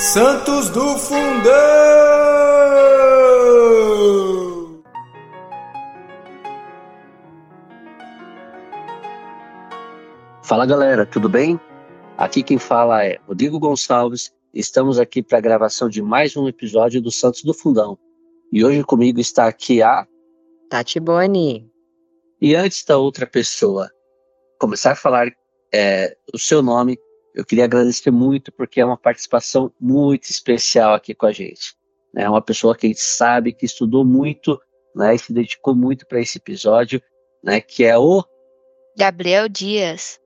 Santos do Fundão! Fala galera, tudo bem? Aqui quem fala é Rodrigo Gonçalves. Estamos aqui para a gravação de mais um episódio do Santos do Fundão. E hoje comigo está aqui a Tati Boni. E antes da outra pessoa começar a falar é, o seu nome, eu queria agradecer muito porque é uma participação muito especial aqui com a gente. É uma pessoa que a gente sabe que estudou muito, né, e se dedicou muito para esse episódio, né, que é o Gabriel Dias.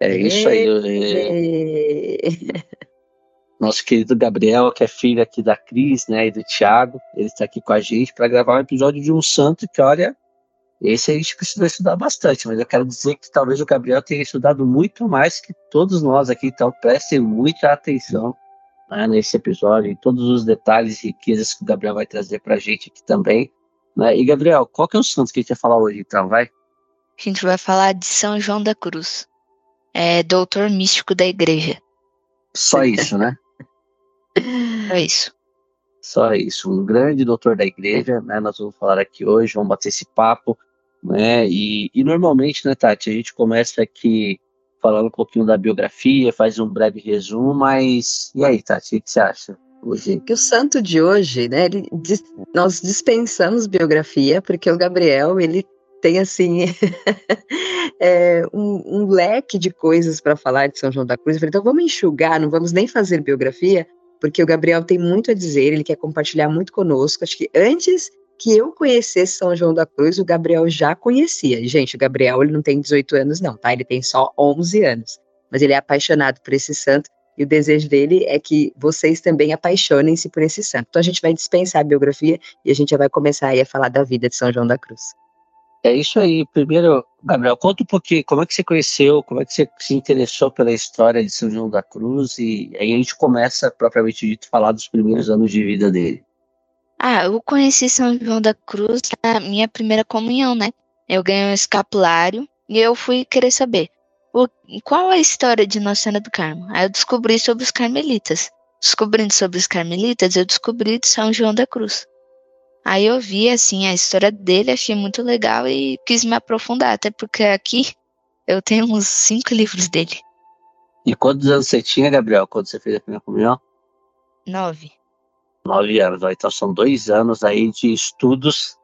É isso aí. Nosso querido Gabriel, que é filho aqui da Cris, né, e do Thiago, ele está aqui com a gente para gravar um episódio de um santo que, olha, esse a gente precisou estudar bastante, mas eu quero dizer que talvez o Gabriel tenha estudado muito mais que todos nós aqui, então prestem muita atenção né, nesse episódio, em todos os detalhes e riquezas que o Gabriel vai trazer para a gente aqui também. Né? E Gabriel, qual que é o santo que a gente vai falar hoje, então, vai? A gente vai falar de São João da Cruz, é doutor místico da igreja. Só isso, né? É isso. Só isso, um grande doutor da igreja, né? Nós vamos falar aqui hoje, vamos bater esse papo, né? E, e normalmente, né, Tati, a gente começa aqui falando um pouquinho da biografia, faz um breve resumo, mas e aí, Tati, o que você acha? Hoje. Que o santo de hoje, né? Ele, nós dispensamos biografia, porque o Gabriel, ele tem assim é, um, um, leque de coisas para falar de São João da Cruz. Eu falei, então vamos enxugar, não vamos nem fazer biografia, porque o Gabriel tem muito a dizer, ele quer compartilhar muito conosco. Acho que antes que eu conhecesse São João da Cruz, o Gabriel já conhecia. Gente, o Gabriel ele não tem 18 anos não, tá? Ele tem só 11 anos. Mas ele é apaixonado por esse santo e o desejo dele é que vocês também apaixonem-se por esse santo. Então a gente vai dispensar a biografia e a gente já vai começar aí a falar da vida de São João da Cruz. É isso aí. Primeiro, Gabriel, conta um pouquinho como é que você conheceu, como é que você se interessou pela história de São João da Cruz e aí a gente começa, propriamente dito, falar dos primeiros anos de vida dele. Ah, eu conheci São João da Cruz na minha primeira comunhão, né? Eu ganhei um escapulário e eu fui querer saber o, qual é a história de Nossa Senhora do Carmo. Aí eu descobri sobre os carmelitas. Descobrindo sobre os carmelitas, eu descobri de São João da Cruz. Aí eu vi, assim, a história dele, achei muito legal e quis me aprofundar, até porque aqui eu tenho uns cinco livros dele. E quantos anos você tinha, Gabriel, quando você fez a primeira comunhão? Nove. Nove anos, então são dois anos aí de estudos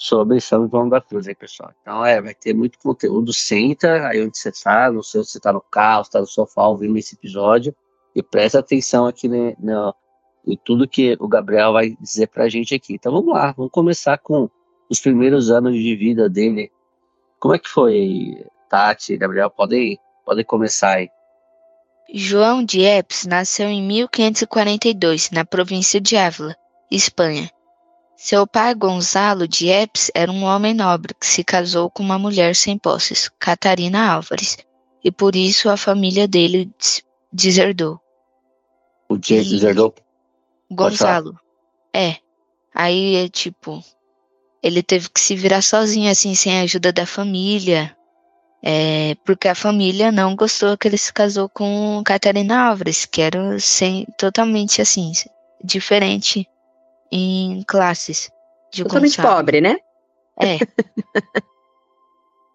sobre São João da Cruz, aí, pessoal. Então, é, vai ter muito conteúdo. Senta aí onde você está, não sei se você está no carro, está no sofá ouvindo esse episódio, e presta atenção aqui né, no, e tudo que o Gabriel vai dizer para a gente aqui. Então vamos lá, vamos começar com os primeiros anos de vida dele. Como é que foi, Tati, Gabriel? Podem, podem começar aí. João de Epes nasceu em 1542, na província de Ávila, Espanha. Seu pai, Gonzalo de Epes, era um homem nobre que se casou com uma mulher sem posses, Catarina Álvares, e por isso a família dele deserdou. O dia deserdou Gonzalo. É. Aí é tipo. Ele teve que se virar sozinho, assim, sem a ajuda da família. É, porque a família não gostou que ele se casou com Catarina Álvares, que era sem, totalmente assim, diferente em classes. totalmente Gonçalo. pobre, né? É.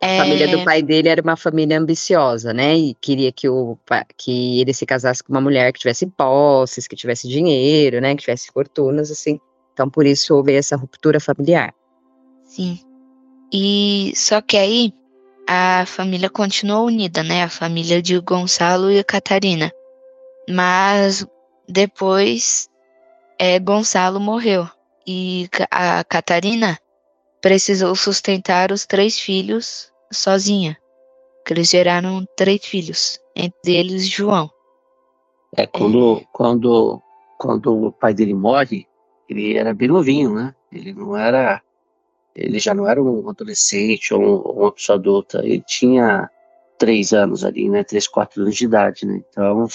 A família do é. pai dele era uma família ambiciosa, né? E queria que, o, que ele se casasse com uma mulher que tivesse posses, que tivesse dinheiro, né? Que tivesse fortunas, assim. Então, por isso houve essa ruptura familiar. Sim. E só que aí a família continuou unida, né? A família de Gonçalo e Catarina. Mas depois é, Gonçalo morreu e a Catarina precisou sustentar os três filhos sozinha. Eles geraram três filhos, entre eles João. É quando, é. quando, quando o pai dele morre, ele era bem novinho, né? Ele não era, ele já não era um adolescente ou um, uma pessoa adulta. Ele tinha três anos ali, né? Três, quatro anos de idade, né? Então,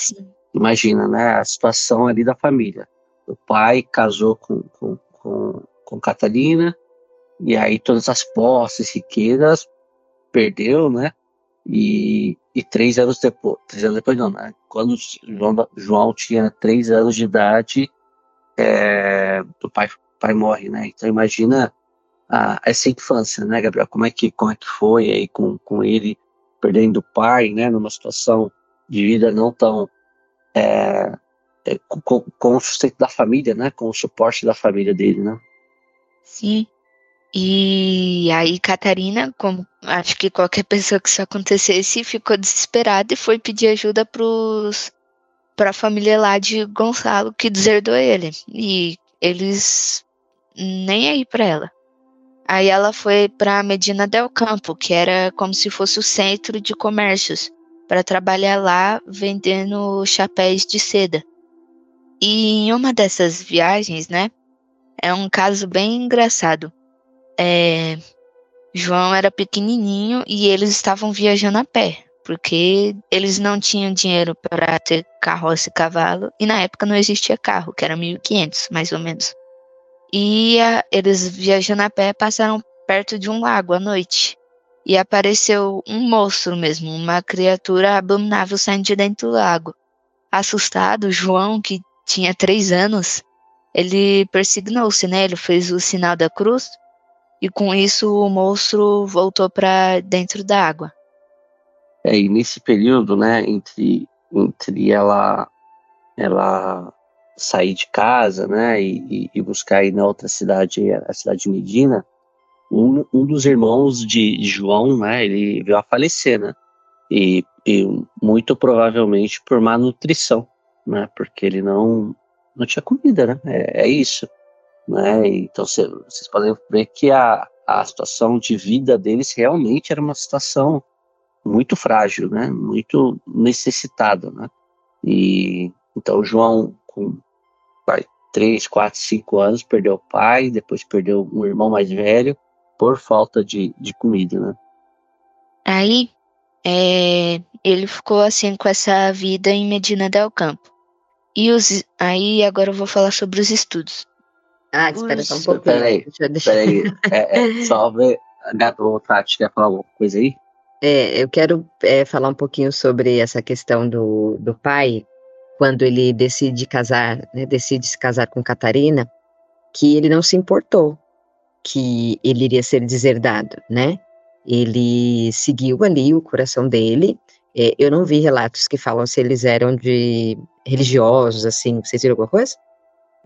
imagina, né? A situação ali da família. O pai casou com, com, com, com Catarina, e aí todas as posses, riquezas, perdeu, né? E, e três anos depois, três anos depois não, né? Quando João, João tinha três anos de idade, é, o pai, pai morre, né? Então imagina essa infância, né, Gabriel? Como é que, como é que foi aí com, com ele perdendo o pai, né? Numa situação de vida não tão é, é, com, com, o sustento da família, né? Com o suporte da família dele, né? Sim. E aí Catarina, como acho que qualquer pessoa que isso acontecesse, ficou desesperada e foi pedir ajuda para a família lá de Gonçalo que deserdou ele. E eles nem aí para ela. Aí ela foi para Medina del Campo, que era como se fosse o centro de comércios, para trabalhar lá vendendo chapéus de seda. E em uma dessas viagens, né, é um caso bem engraçado. É, João era pequenininho e eles estavam viajando a pé, porque eles não tinham dinheiro para ter carroça e cavalo, e na época não existia carro, que era 1500, mais ou menos. E a, eles viajando a pé passaram perto de um lago à noite. E apareceu um monstro mesmo, uma criatura abominável saindo de dentro do lago. Assustado, João, que tinha três anos, ele persignou-se, né? Ele fez o sinal da cruz e com isso o monstro voltou para dentro da água. É, e nesse período, né, entre, entre ela, ela sair de casa, né, e, e buscar ir na outra cidade, a cidade de Medina, um, um dos irmãos de João, né, ele veio a falecer, né, e, e muito provavelmente por má nutrição, né, porque ele não, não tinha comida, né, é, é isso. Né? Então vocês podem ver que a, a situação de vida deles realmente era uma situação muito frágil, né? Muito necessitada, né? E então João com vai, 3, 4, 5 anos perdeu o pai, depois perdeu um irmão mais velho por falta de, de comida, né? Aí é, ele ficou assim com essa vida em Medina del Campo. E os, aí agora eu vou falar sobre os estudos. Ah, espera só um pouquinho. Peraí, peraí. É, é, só ver. Gato, Tati, quer falar alguma coisa aí? É, eu quero é, falar um pouquinho sobre essa questão do, do pai, quando ele decide casar, né, decide se casar com Catarina, que ele não se importou que ele iria ser deserdado, né? Ele seguiu ali o coração dele. É, eu não vi relatos que falam se eles eram de religiosos, assim. Vocês viram alguma coisa?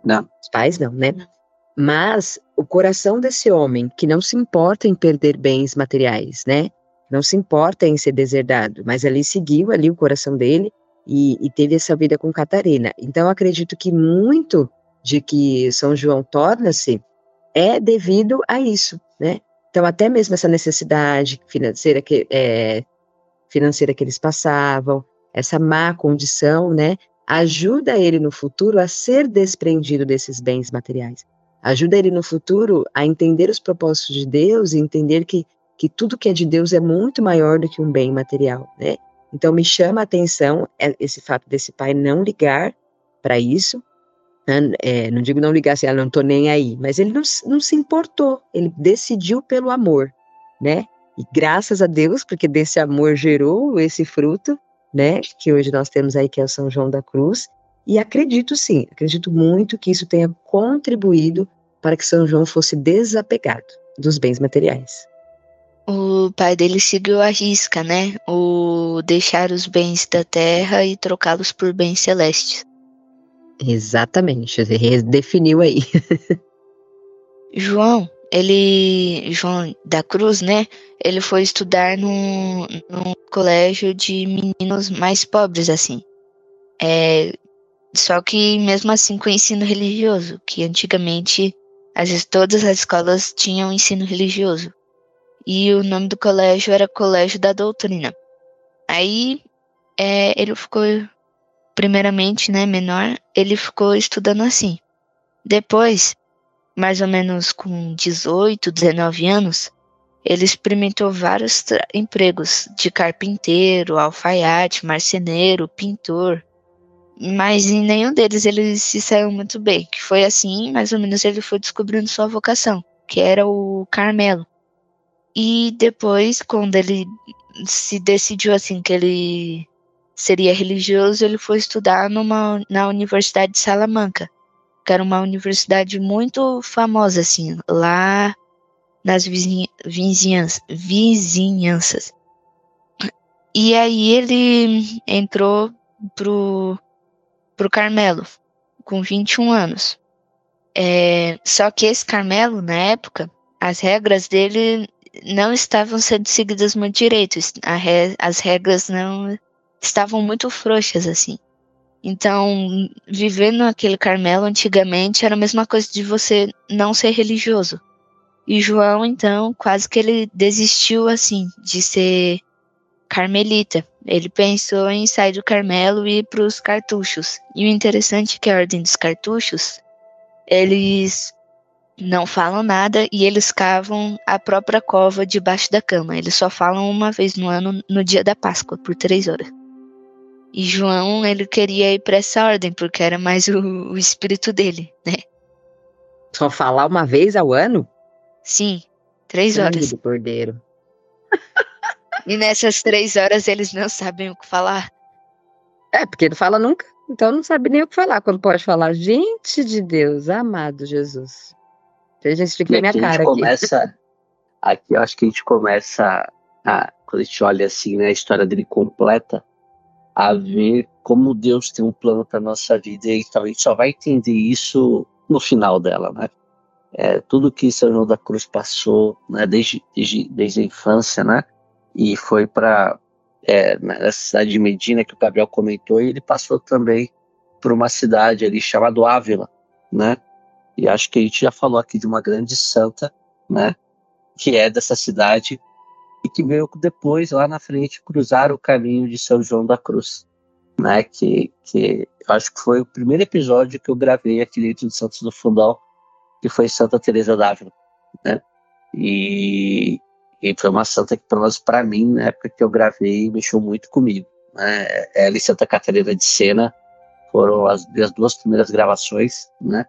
Não. Os pais não, né? Não. Mas o coração desse homem, que não se importa em perder bens materiais, né? Não se importa em ser deserdado, mas ali seguiu ali o coração dele e, e teve essa vida com Catarina. Então, acredito que muito de que São João torna-se é devido a isso, né? Então, até mesmo essa necessidade financeira que, é, financeira que eles passavam, essa má condição, né? Ajuda ele no futuro a ser desprendido desses bens materiais ajuda ele no futuro a entender os propósitos de Deus e entender que, que tudo que é de Deus é muito maior do que um bem material, né? Então me chama a atenção é, esse fato desse pai não ligar para isso, né? é, não digo não ligar assim, ah, não tô nem aí, mas ele não, não se importou, ele decidiu pelo amor, né? E graças a Deus, porque desse amor gerou esse fruto, né? Que hoje nós temos aí, que é o São João da Cruz, e acredito sim, acredito muito que isso tenha contribuído para que São João fosse desapegado dos bens materiais. O pai dele seguiu a risca, né? O deixar os bens da terra e trocá-los por bens celestes. Exatamente, redefiniu aí. João, ele, João da Cruz, né? Ele foi estudar num, num colégio de meninos mais pobres, assim. É, só que mesmo assim com ensino religioso, que antigamente as, todas as escolas tinham ensino religioso. E o nome do colégio era Colégio da Doutrina. Aí é, ele ficou, primeiramente, né, menor, ele ficou estudando assim. Depois, mais ou menos com 18, 19 anos, ele experimentou vários empregos de carpinteiro, alfaiate, marceneiro, pintor, mas em nenhum deles ele se saiu muito bem, que foi assim, mais ou menos ele foi descobrindo sua vocação, que era o Carmelo. E depois, quando ele se decidiu assim que ele seria religioso, ele foi estudar numa, na Universidade de Salamanca, que era uma universidade muito famosa, assim, lá nas vizinha, vizinhanças. E aí ele entrou pro, pro Carmelo, com 21 anos. É, só que esse Carmelo, na época, as regras dele não estavam sendo seguidas muito direito. Re, as regras não estavam muito frouxas, assim. Então, viver naquele Carmelo antigamente era a mesma coisa de você não ser religioso. E João, então, quase que ele desistiu, assim, de ser carmelita. Ele pensou em sair do Carmelo e ir para os cartuchos. E o interessante é que a Ordem dos Cartuchos, eles não falam nada e eles cavam a própria cova debaixo da cama. Eles só falam uma vez no ano, no dia da Páscoa, por três horas. E João, ele queria ir para essa ordem, porque era mais o, o, espírito dele, né? Só falar uma vez ao ano? Sim, três Sangue horas. do cordeiro. E nessas três horas eles não sabem o que falar. É, porque não fala nunca. Então não sabe nem o que falar. Quando pode falar, gente de Deus, amado Jesus. A gente fica minha aqui cara a gente começa, aqui. eu acho que a gente começa a, quando a gente olha assim, né, a história dele completa, a ver como Deus tem um plano para nossa vida e então, a gente só vai entender isso no final dela, né? É, tudo que São João da Cruz passou, né, desde, desde, desde a infância, né? E foi para é, na cidade de Medina que o Gabriel comentou, e ele passou também por uma cidade ali chamada Ávila, né? E acho que a gente já falou aqui de uma grande santa, né? Que é dessa cidade e que veio depois, lá na frente, cruzar o caminho de São João da Cruz, né? Que, que acho que foi o primeiro episódio que eu gravei aqui dentro de Santos do Fundão, que foi Santa Teresa d'Ávila, né? E, e foi uma santa que, pelo menos para mim, na época que eu gravei, mexeu muito comigo. Né? Ela e Santa Catarina de Sena foram as, as duas primeiras gravações, né?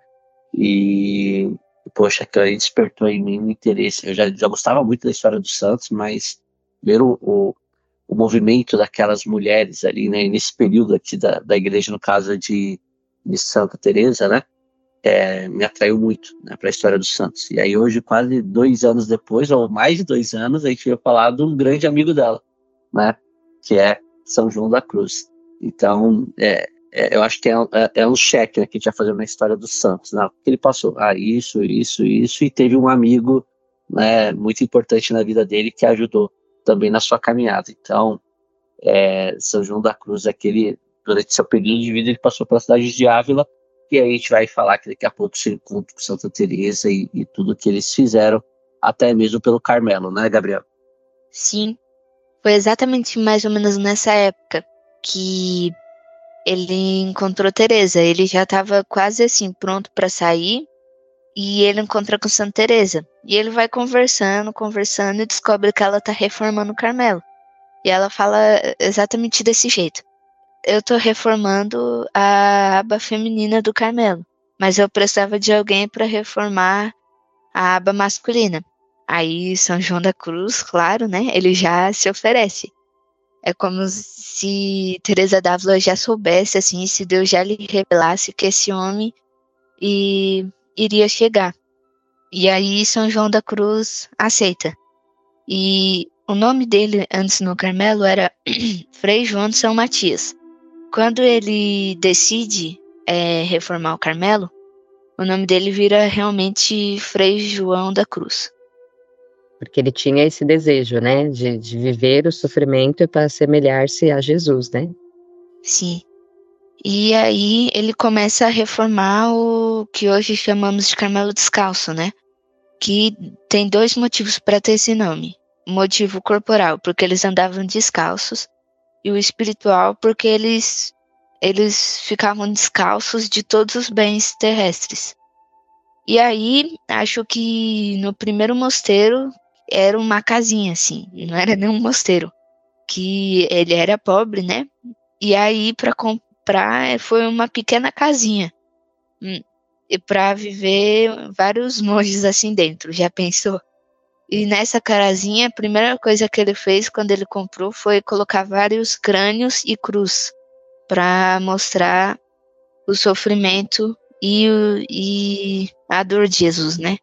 E, poxa, que aí despertou em mim um interesse. Eu já, já gostava muito da história dos Santos, mas ver o, o, o movimento daquelas mulheres ali, né, nesse período aqui da, da igreja, no caso de, de Santa Teresa, né, é, me atraiu muito né, para a história dos Santos. E aí hoje, quase dois anos depois, ou mais de dois anos, a gente veio falar de um grande amigo dela, né, que é São João da Cruz. Então, é, é, eu acho que é, é, é um cheque né, que a gente vai fazer na história do Santos. Né? Ele passou, ah, isso, isso, isso, e teve um amigo né, muito importante na vida dele que ajudou também na sua caminhada. Então, é, São João da Cruz, aquele, durante seu período de vida, ele passou pela cidade de Ávila, e aí a gente vai falar que daqui a pouco se encontra com Santa Teresa e, e tudo que eles fizeram, até mesmo pelo Carmelo, né, Gabriel? Sim, foi exatamente mais ou menos nessa época que ele encontrou Teresa. Ele já estava quase assim pronto para sair e ele encontra com Santa Teresa. E ele vai conversando, conversando e descobre que ela está reformando o Carmelo. E ela fala exatamente desse jeito. Eu estou reformando a aba feminina do Carmelo, mas eu precisava de alguém para reformar a aba masculina. Aí São João da Cruz, claro, né? Ele já se oferece. É como se Teresa d'Ávila já soubesse, assim, se Deus já lhe revelasse que esse homem e, iria chegar. E aí São João da Cruz aceita. E o nome dele antes no Carmelo era Frei João de São Matias. Quando ele decide é, reformar o Carmelo, o nome dele vira realmente Frei João da Cruz porque ele tinha esse desejo, né, de, de viver o sofrimento para assemelhar-se a Jesus, né? Sim. E aí ele começa a reformar o que hoje chamamos de Carmelo Descalço, né? Que tem dois motivos para ter esse nome. O motivo corporal, porque eles andavam descalços, e o espiritual, porque eles eles ficavam descalços de todos os bens terrestres. E aí, acho que no primeiro mosteiro era uma casinha, assim, não era nem um mosteiro. Que ele era pobre, né? E aí, para comprar, foi uma pequena casinha. Hum, e para viver vários monges assim dentro, já pensou? E nessa carazinha, a primeira coisa que ele fez quando ele comprou foi colocar vários crânios e cruz para mostrar o sofrimento e, e a dor de Jesus, né?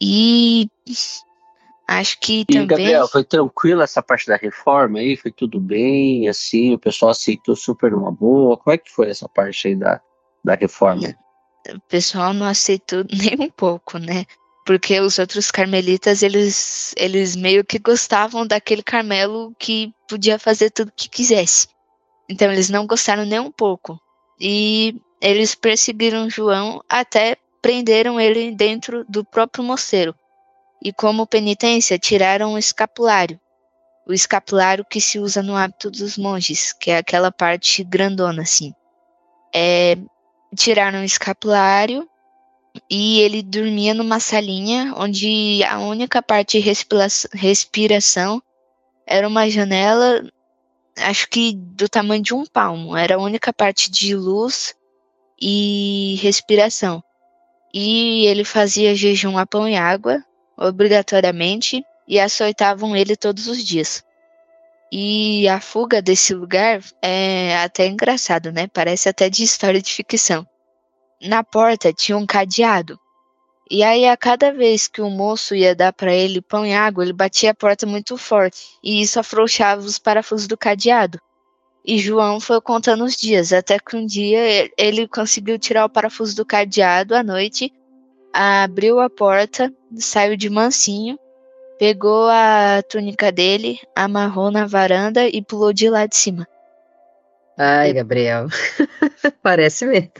E acho que e, também. Gabriel, foi tranquila essa parte da reforma aí? Foi tudo bem? Assim, o pessoal aceitou super uma boa? Como é que foi essa parte aí da, da reforma? O pessoal não aceitou nem um pouco, né? porque os outros carmelitas eles eles meio que gostavam daquele Carmelo que podia fazer tudo que quisesse. Então eles não gostaram nem um pouco. E eles perseguiram João até prenderam ele dentro do próprio mosteiro. E como penitência, tiraram o escapulário. O escapulário que se usa no hábito dos monges, que é aquela parte grandona assim. É, tiraram o escapulário e ele dormia numa salinha onde a única parte de respiração era uma janela, acho que do tamanho de um palmo. Era a única parte de luz e respiração. E ele fazia jejum a pão e água, obrigatoriamente, e açoitavam ele todos os dias. E a fuga desse lugar é até engraçado, né? Parece até de história de ficção na porta tinha um cadeado. E aí, a cada vez que o moço ia dar para ele pão e água, ele batia a porta muito forte, e isso afrouxava os parafusos do cadeado. E João foi contando os dias, até que um dia ele conseguiu tirar o parafuso do cadeado à noite, abriu a porta, saiu de mansinho, pegou a túnica dele, amarrou na varanda e pulou de lá de cima. Ai, Gabriel, parece mesmo.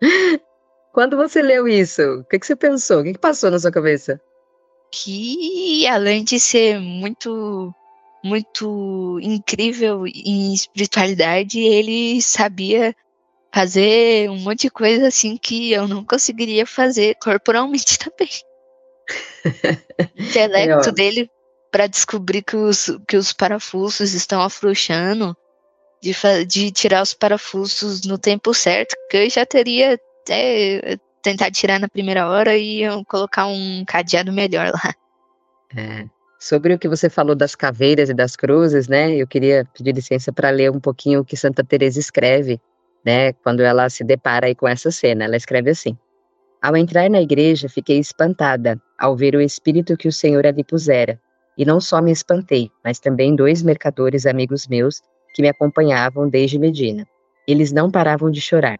Quando você leu isso, o que, que você pensou? O que, que passou na sua cabeça? Que além de ser muito muito incrível em espiritualidade, ele sabia fazer um monte de coisa assim que eu não conseguiria fazer corporalmente também. o intelecto é, dele para descobrir que os, que os parafusos estão afrouxando de, de tirar os parafusos no tempo certo, que eu já teria até tentar tirar na primeira hora e colocar um cadeado melhor lá. É. Sobre o que você falou das caveiras e das cruzes, né? Eu queria pedir licença para ler um pouquinho o que Santa Teresa escreve, né? Quando ela se depara aí com essa cena, ela escreve assim: Ao entrar na igreja, fiquei espantada ao ver o espírito que o Senhor ali pusera. E não só me espantei, mas também dois mercadores amigos meus que me acompanhavam desde Medina. Eles não paravam de chorar.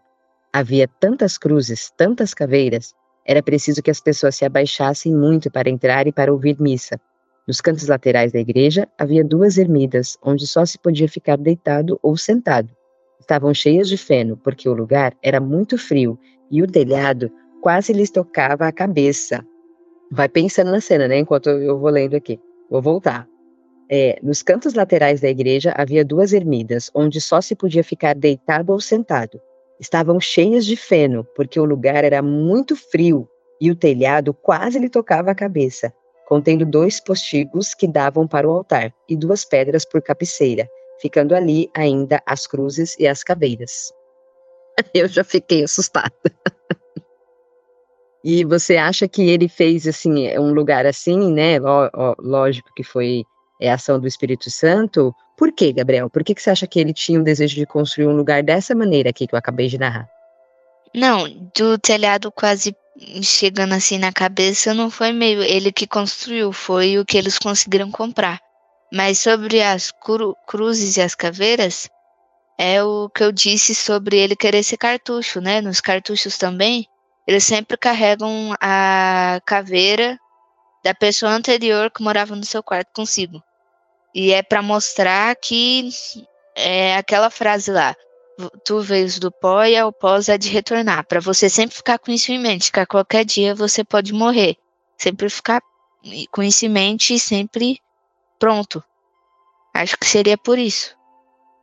Havia tantas cruzes, tantas caveiras, era preciso que as pessoas se abaixassem muito para entrar e para ouvir missa. Nos cantos laterais da igreja havia duas ermidas, onde só se podia ficar deitado ou sentado. Estavam cheias de feno, porque o lugar era muito frio e o telhado quase lhes tocava a cabeça. Vai pensando na cena, né? Enquanto eu vou lendo aqui. Vou voltar. É, nos cantos laterais da igreja havia duas ermidas, onde só se podia ficar deitado ou sentado. Estavam cheias de feno, porque o lugar era muito frio e o telhado quase lhe tocava a cabeça, contendo dois postigos que davam para o altar e duas pedras por cabeceira, ficando ali ainda as cruzes e as caveiras. Eu já fiquei assustada. e você acha que ele fez assim um lugar assim, né? Lógico que foi é ação do Espírito Santo. Por que, Gabriel? Por que, que você acha que ele tinha o desejo de construir um lugar dessa maneira aqui que eu acabei de narrar? Não, do telhado quase chegando assim na cabeça, não foi meio ele que construiu, foi o que eles conseguiram comprar. Mas sobre as cru cruzes e as caveiras, é o que eu disse sobre ele querer ser cartucho, né? Nos cartuchos também, eles sempre carregam a caveira da pessoa anterior que morava no seu quarto consigo. E é para mostrar que é aquela frase lá, tu veio do pó e ao pó é de retornar, para você sempre ficar com isso em mente, que a qualquer dia você pode morrer. Sempre ficar com isso em mente e sempre pronto. Acho que seria por isso.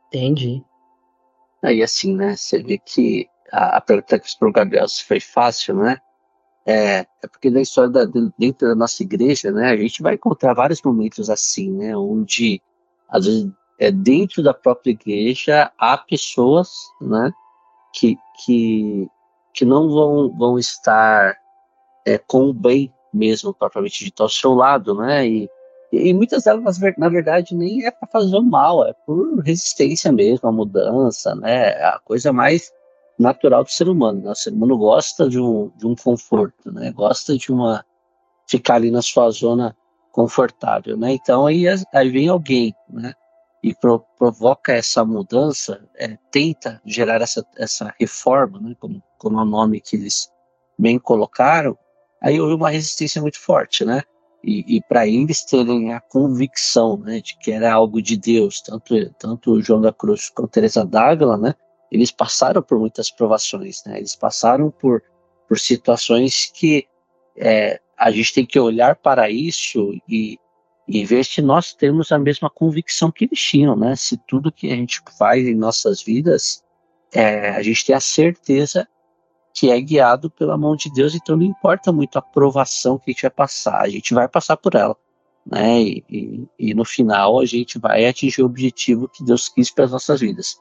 Entendi. Aí assim, né, você vê que a, a pergunta que o Gabriel foi fácil, né? É, é porque na história da, dentro da nossa igreja, né, a gente vai encontrar vários momentos assim, né, onde às vezes é dentro da própria igreja há pessoas, né, que que, que não vão vão estar é, com o bem mesmo propriamente dito ao seu lado, né? E, e muitas delas, na verdade, nem é para fazer mal, é por resistência mesmo, a mudança, né? A coisa mais natural do ser humano. Né? O ser humano gosta de um, de um conforto, né? Gosta de uma ficar ali na sua zona confortável, né? Então aí, aí vem alguém, né? E pro, provoca essa mudança, é, tenta gerar essa, essa reforma, né? Como, como é o nome que eles bem colocaram, aí houve uma resistência muito forte, né? E, e para eles terem a convicção né, de que era algo de Deus, tanto, tanto João da Cruz quanto Teresa d'Ávila, né? Eles passaram por muitas provações, né? Eles passaram por, por situações que é, a gente tem que olhar para isso e, e ver se nós temos a mesma convicção que eles tinham, né? Se tudo que a gente faz em nossas vidas, é, a gente tem a certeza que é guiado pela mão de Deus, então não importa muito a provação que a gente vai passar, a gente vai passar por ela, né? E, e, e no final a gente vai atingir o objetivo que Deus quis para as nossas vidas.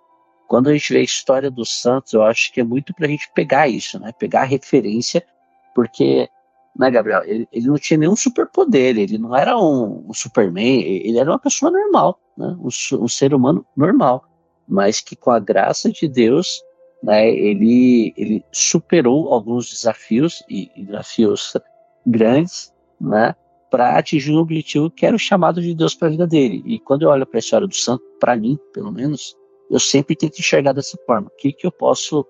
Quando a gente vê a história dos santos, eu acho que é muito para a gente pegar isso, né? Pegar a referência, porque, né, Gabriel? Ele, ele não tinha nenhum superpoder, ele não era um, um Superman, ele era uma pessoa normal, né? Um, um ser humano normal, mas que com a graça de Deus né, ele, ele superou alguns desafios e, e desafios grandes, né, para atingir um objetivo que era o chamado de Deus para a vida dele. E quando eu olho para a história do santo, para mim, pelo menos, eu sempre tento enxergar dessa forma. O que, que eu posso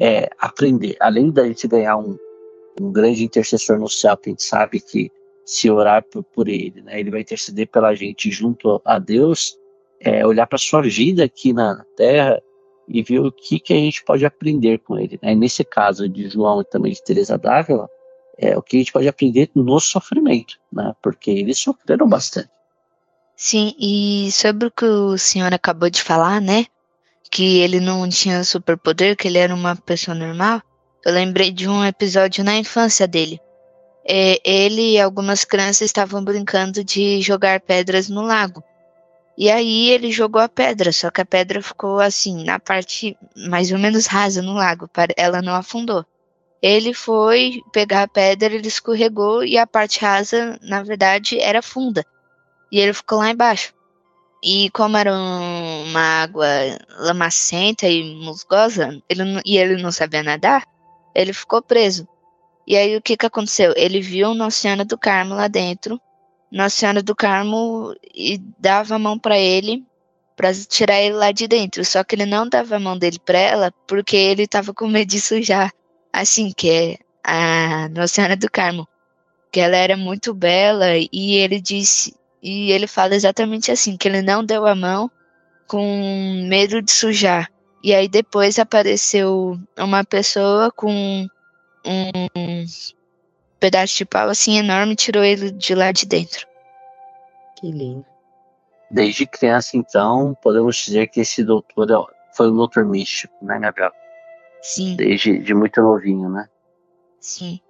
é, aprender? Além da gente ganhar um, um grande intercessor no céu, que a gente sabe que se orar por, por ele, né, ele vai interceder pela gente junto a Deus, é, olhar para sua vida aqui na terra e ver o que, que a gente pode aprender com ele. Né? Nesse caso de João e também de Teresa d'Ávila, é o que a gente pode aprender no sofrimento, né? porque eles sofreram bastante. Sim, e sobre o que o senhor acabou de falar, né? Que ele não tinha superpoder, que ele era uma pessoa normal. Eu lembrei de um episódio na infância dele. É, ele e algumas crianças estavam brincando de jogar pedras no lago. E aí ele jogou a pedra, só que a pedra ficou assim, na parte mais ou menos rasa no lago, ela não afundou. Ele foi pegar a pedra, ele escorregou e a parte rasa, na verdade, era funda. E ele ficou lá embaixo. E como era uma água lamacenta e musgosa, ele e ele não sabia nadar, ele ficou preso. E aí o que, que aconteceu? Ele viu no Oceano do Carmo lá dentro nossa Senhora do Carmo e dava a mão para ele para tirar ele lá de dentro. Só que ele não dava a mão dele para ela porque ele estava com medo de sujar. Assim que é a Nossa Senhora do Carmo, que ela era muito bela e ele disse e ele fala exatamente assim que ele não deu a mão com medo de sujar. E aí depois apareceu uma pessoa com um pedaço de pau assim enorme e tirou ele de lá de dentro. Que lindo. Desde criança, então, podemos dizer que esse doutor é foi um doutor místico, né, Gabriel? Sim. Desde de muito novinho, né? Sim.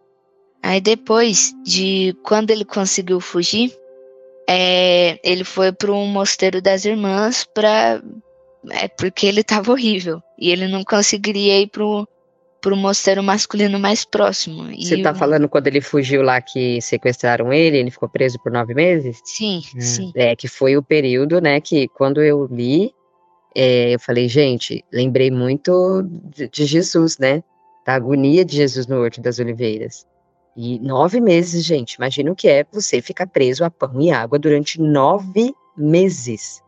Aí depois de quando ele conseguiu fugir, é, ele foi para um mosteiro das irmãs para é porque ele estava horrível e ele não conseguiria ir pro para o mosteiro masculino mais próximo. Você está falando quando ele fugiu lá que sequestraram ele, ele ficou preso por nove meses? Sim, é. sim. É, que foi o período, né, que quando eu li, é, eu falei, gente, lembrei muito de, de, Jesus, né, da agonia de Jesus no Horto das Oliveiras. E nove meses, gente, imagina o que é você ficar preso a pão e água durante nove meses,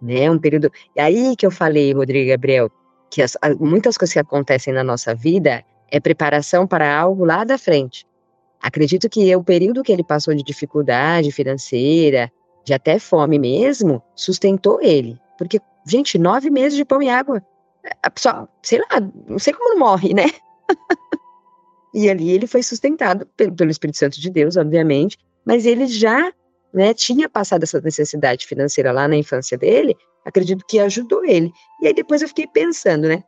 né, um período... E aí que eu falei, Rodrigo Gabriel, que as, muitas coisas que acontecem na nossa vida é preparação para algo lá da frente. Acredito que o período que ele passou de dificuldade financeira, de até fome mesmo, sustentou ele. Porque, gente, nove meses de pão e água. A pessoa, sei lá, não sei como não morre, né? e ali ele foi sustentado pelo, pelo Espírito Santo de Deus, obviamente, mas ele já né, tinha passado essa necessidade financeira lá na infância dele, acredito que ajudou ele. E aí depois eu fiquei pensando, né?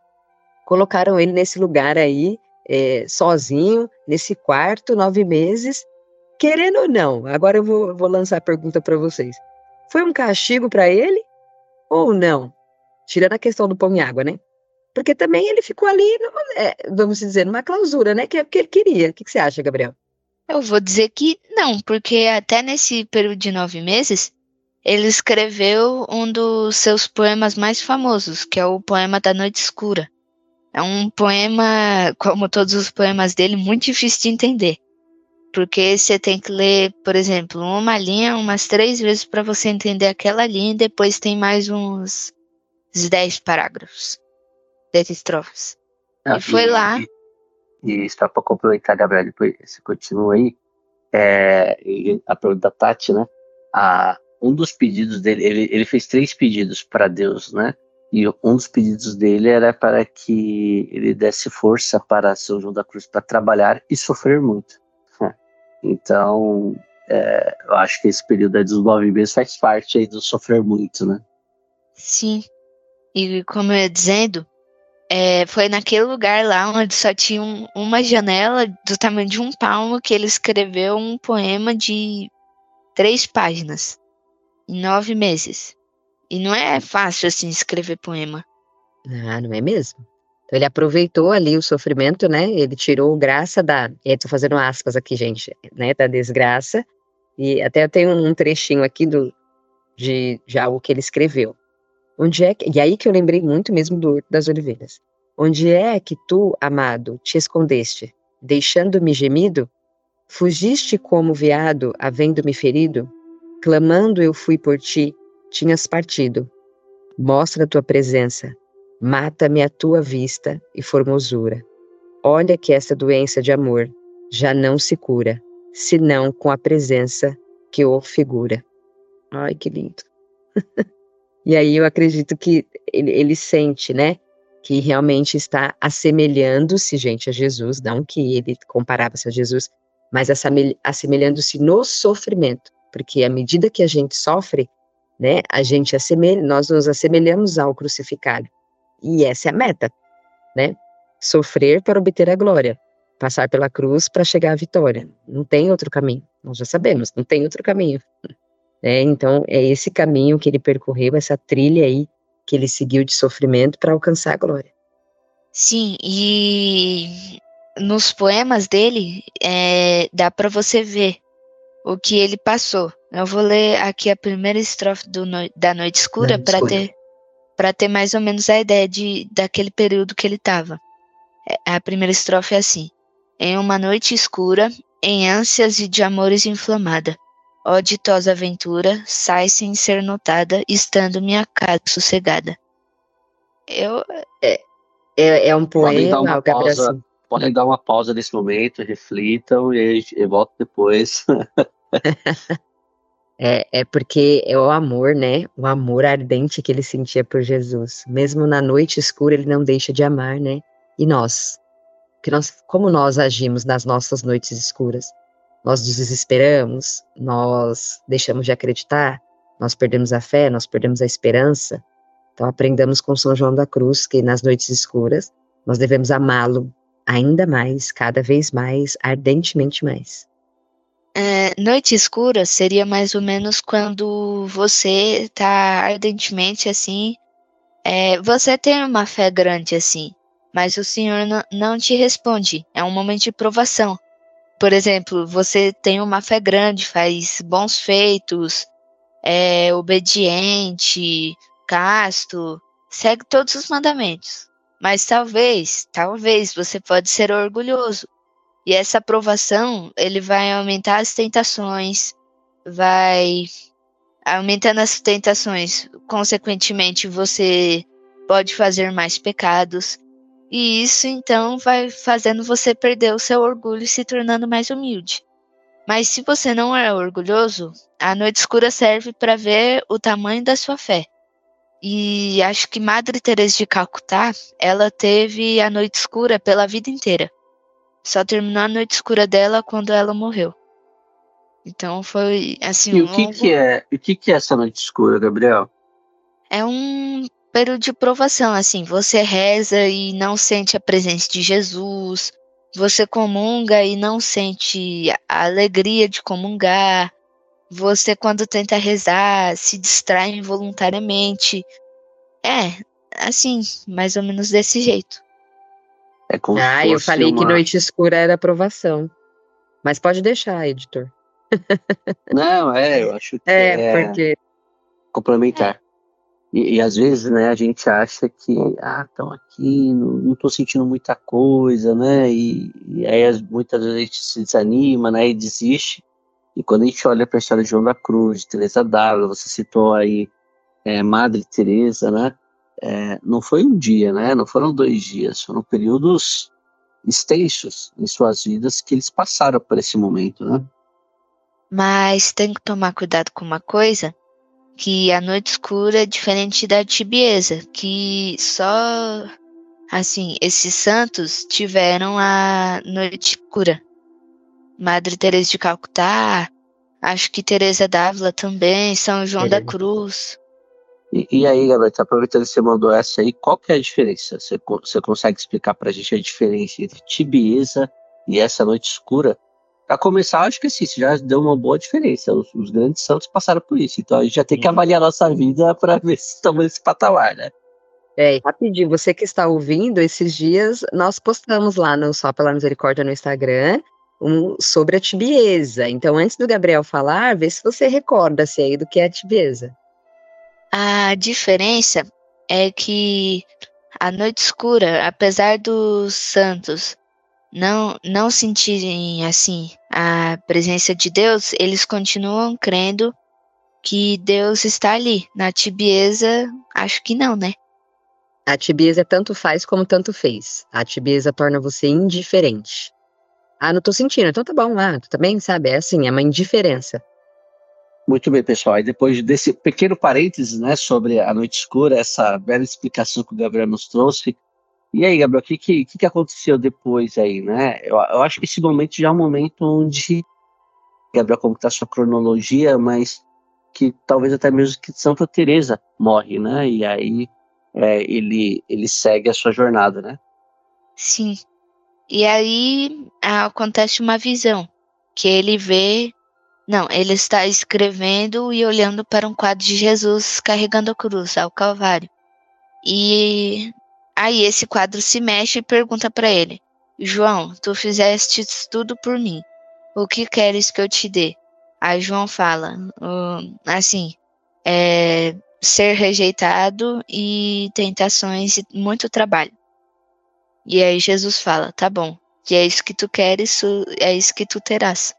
Colocaram ele nesse lugar aí, é, sozinho, nesse quarto, nove meses, querendo ou não. Agora eu vou, vou lançar a pergunta para vocês. Foi um castigo para ele ou não? Tirando a questão do pão e água, né? Porque também ele ficou ali, é, vamos dizer, numa clausura, né? Que é porque ele queria. O que, que você acha, Gabriel? Eu vou dizer que não, porque até nesse período de nove meses, ele escreveu um dos seus poemas mais famosos, que é o poema da Noite Escura. É um poema, como todos os poemas dele, muito difícil de entender. Porque você tem que ler, por exemplo, uma linha umas três vezes para você entender aquela linha e depois tem mais uns, dez parágrafos, dez estrofes. Ah, e foi e, lá. E, e só para complementar, Gabriel, depois você continua aí. É, a pergunta da Tati, né? A, um dos pedidos dele, ele, ele fez três pedidos para Deus, né? E um dos pedidos dele era para que ele desse força para São João da Cruz para trabalhar e sofrer muito. Então, é, eu acho que esse período dos nove meses faz parte aí do sofrer muito, né? Sim. E como eu ia dizendo, é, foi naquele lugar lá onde só tinha um, uma janela do tamanho de um palmo que ele escreveu um poema de três páginas em nove meses. E não é fácil assim escrever poema. Ah, não é mesmo? Então ele aproveitou ali o sofrimento, né? Ele tirou graça da. E tô fazendo aspas aqui, gente, né? Da desgraça. E até eu tenho um trechinho aqui do, de, de algo que ele escreveu. Onde é que, e aí que eu lembrei muito mesmo do Horto das Oliveiras. Onde é que tu, amado, te escondeste, deixando-me gemido? Fugiste como veado, havendo-me ferido? Clamando eu fui por ti, tinhas partido. Mostra a tua presença, Mata-me a tua vista e formosura. Olha que essa doença de amor já não se cura, senão com a presença que o figura. Ai, que lindo. e aí eu acredito que ele, ele sente, né? Que realmente está assemelhando-se, gente, a Jesus, não que ele comparava-se a Jesus, mas assemelhando-se no sofrimento, porque à medida que a gente sofre, né, a gente assemelha, nós nos assemelhamos ao crucificado. E essa é a meta, né? Sofrer para obter a glória, passar pela cruz para chegar à vitória. Não tem outro caminho. Nós já sabemos, não tem outro caminho. É, então, é esse caminho que ele percorreu, essa trilha aí que ele seguiu de sofrimento para alcançar a glória. Sim, e nos poemas dele é, dá para você ver o que ele passou. Eu vou ler aqui a primeira estrofe no, da Noite Escura para ter para ter mais ou menos a ideia de daquele período que ele estava. É, a primeira estrofe é assim: Em uma noite escura, em ânsias e de amores inflamada, ó ditosa aventura, sai sem ser notada, estando minha casa sossegada. Eu é, é, é um poema, podem dar, pausa, podem dar uma pausa nesse momento, reflitam e, e volto depois. É, é porque é o amor, né? O amor ardente que ele sentia por Jesus. Mesmo na noite escura, ele não deixa de amar, né? E nós? Que nós como nós agimos nas nossas noites escuras? Nós desesperamos, nós deixamos de acreditar, nós perdemos a fé, nós perdemos a esperança. Então aprendamos com São João da Cruz que nas noites escuras nós devemos amá-lo ainda mais, cada vez mais, ardentemente mais. É, noite escura seria mais ou menos quando você tá ardentemente assim. É, você tem uma fé grande assim, mas o Senhor não te responde. É um momento de provação. Por exemplo, você tem uma fé grande, faz bons feitos, é obediente, casto, segue todos os mandamentos. Mas talvez, talvez você pode ser orgulhoso e essa aprovação, ele vai aumentar as tentações, vai aumentando as tentações, consequentemente você pode fazer mais pecados. E isso então vai fazendo você perder o seu orgulho e se tornando mais humilde. Mas se você não é orgulhoso, a noite escura serve para ver o tamanho da sua fé. E acho que Madre Teresa de Calcutá, ela teve a noite escura pela vida inteira. Só terminou a noite escura dela quando ela morreu. Então foi assim. E o que, longo... que é? O que, que é essa noite escura, Gabriel? É um período de provação, assim. Você reza e não sente a presença de Jesus. Você comunga e não sente a alegria de comungar. Você, quando tenta rezar, se distrai involuntariamente. É, assim, mais ou menos desse jeito. É como ah, eu falei uma... que noite escura era aprovação. Mas pode deixar, editor. Não, é, eu acho que É, é, porque complementar. E, e às vezes, né, a gente acha que, ah, estão aqui, não, tô sentindo muita coisa, né, e, e aí as- muitas vezes a gente se desanima, né, e desiste. E quando a gente olha para a história de João da Cruz, de Teresa d'Ávila, você citou aí é, Madre Teresa, né, é, não foi um dia, né, não foram dois dias, foram períodos extensos em suas vidas que eles passaram por esse momento, né. Mas tem que tomar cuidado com uma coisa, que a noite escura é diferente da tibieza, que só assim, esses santos tiveram a noite escura. Madre Teresa de Calcutá, acho que Teresa d'Ávila também, São João da Teresa. Cruz. E, e aí, Gabriel, tá aproveitando que você mandou essa aí, qual que é a diferença? Você, você consegue explicar pra gente a diferença entre tibieza e essa noite escura? Pra começar, acho que assim, você já deu uma boa diferença. Os, os grandes santos passaram por isso. Então a gente já tem que avaliar a nossa vida pra ver se estamos nesse patamar, né? É, rapidinho, você que está ouvindo, esses dias nós postamos lá no Só Pela Misericórdia no Instagram um, sobre a tibieza. Então, antes do Gabriel falar, vê se você recorda-se aí do que é a tibieza. A diferença é que a noite escura, apesar dos santos não, não sentirem assim a presença de Deus, eles continuam crendo que Deus está ali. Na tibieza, acho que não, né? A tibieza tanto faz como tanto fez. A tibieza torna você indiferente. Ah, não tô sentindo, então tá bom, ah, tu também sabe, é assim, é uma indiferença. Muito bem, pessoal. E depois desse pequeno parênteses, né, sobre a noite escura, essa bela explicação que o Gabriel nos trouxe. E aí, Gabriel, o que, que, que aconteceu depois aí, né? Eu, eu acho que esse momento já é um momento onde, Gabriel, como está a sua cronologia, mas que talvez até mesmo que Santa Teresa morre, né? E aí é, ele, ele segue a sua jornada, né? Sim. E aí acontece uma visão que ele vê. Não, ele está escrevendo e olhando para um quadro de Jesus carregando a cruz ao Calvário. E aí esse quadro se mexe e pergunta para ele: João, tu fizeste tudo por mim. O que queres que eu te dê? Aí João fala, hum, assim, é, ser rejeitado e tentações e muito trabalho. E aí Jesus fala, tá bom, que é isso que tu queres, é isso que tu terás.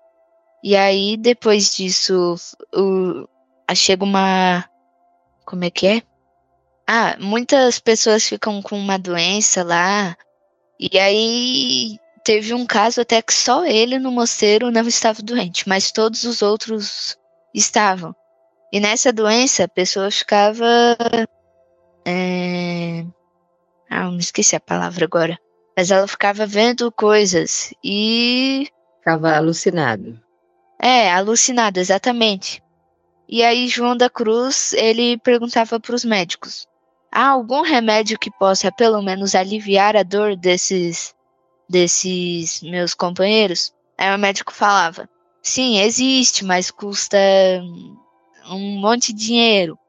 E aí depois disso, o, chega uma, como é que é? Ah, muitas pessoas ficam com uma doença lá, e aí teve um caso até que só ele no mosteiro não estava doente, mas todos os outros estavam. E nessa doença a pessoa ficava. é, Ah, eu me esqueci a palavra agora. Mas ela ficava vendo coisas e. Ficava alucinado. É, alucinada, exatamente. E aí João da Cruz, ele perguntava para os médicos: há algum remédio que possa pelo menos aliviar a dor desses desses meus companheiros? Aí o médico falava: sim, existe, mas custa um monte de dinheiro.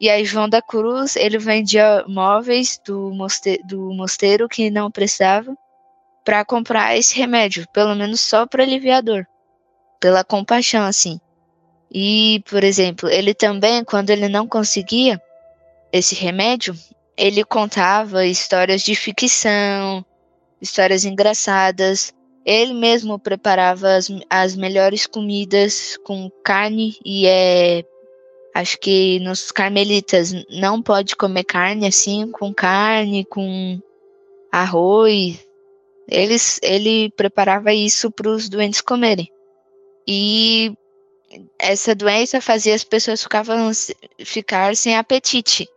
E aí João da Cruz, ele vendia móveis do, moste do mosteiro que não precisava para comprar esse remédio, pelo menos só para aliviar a dor, pela compaixão assim. E, por exemplo, ele também, quando ele não conseguia esse remédio, ele contava histórias de ficção, histórias engraçadas. Ele mesmo preparava as, as melhores comidas com carne e é acho que nos carmelitas não pode comer carne assim, com carne, com arroz. Eles, ele preparava isso para os doentes comerem. E essa doença fazia as pessoas ficavam, ficar sem apetite.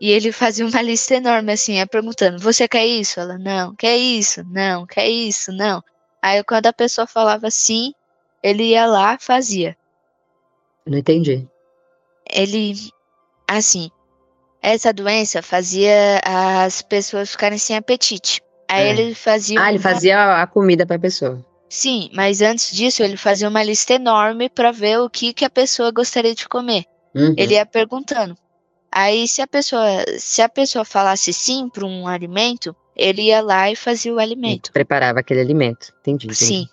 E ele fazia uma lista enorme assim, ia perguntando: Você quer isso? Ela: Não. Quer isso? Não. Quer isso? Não. Aí quando a pessoa falava sim, ele ia lá fazia. Não entendi. Ele, assim, essa doença fazia as pessoas ficarem sem apetite. Aí É. ele fazia. Ah, ele uma- fazia a comida pra pessoa. Sim, mas antes disso ele fazia uma lista enorme para ver o que, que a pessoa gostaria de comer. Uhum. Ele ia perguntando. Aí se a pessoa, se a pessoa falasse sim para um alimento, ele ia lá e fazia o alimento. Preparava aquele alimento. Entendi. entendi. Sim.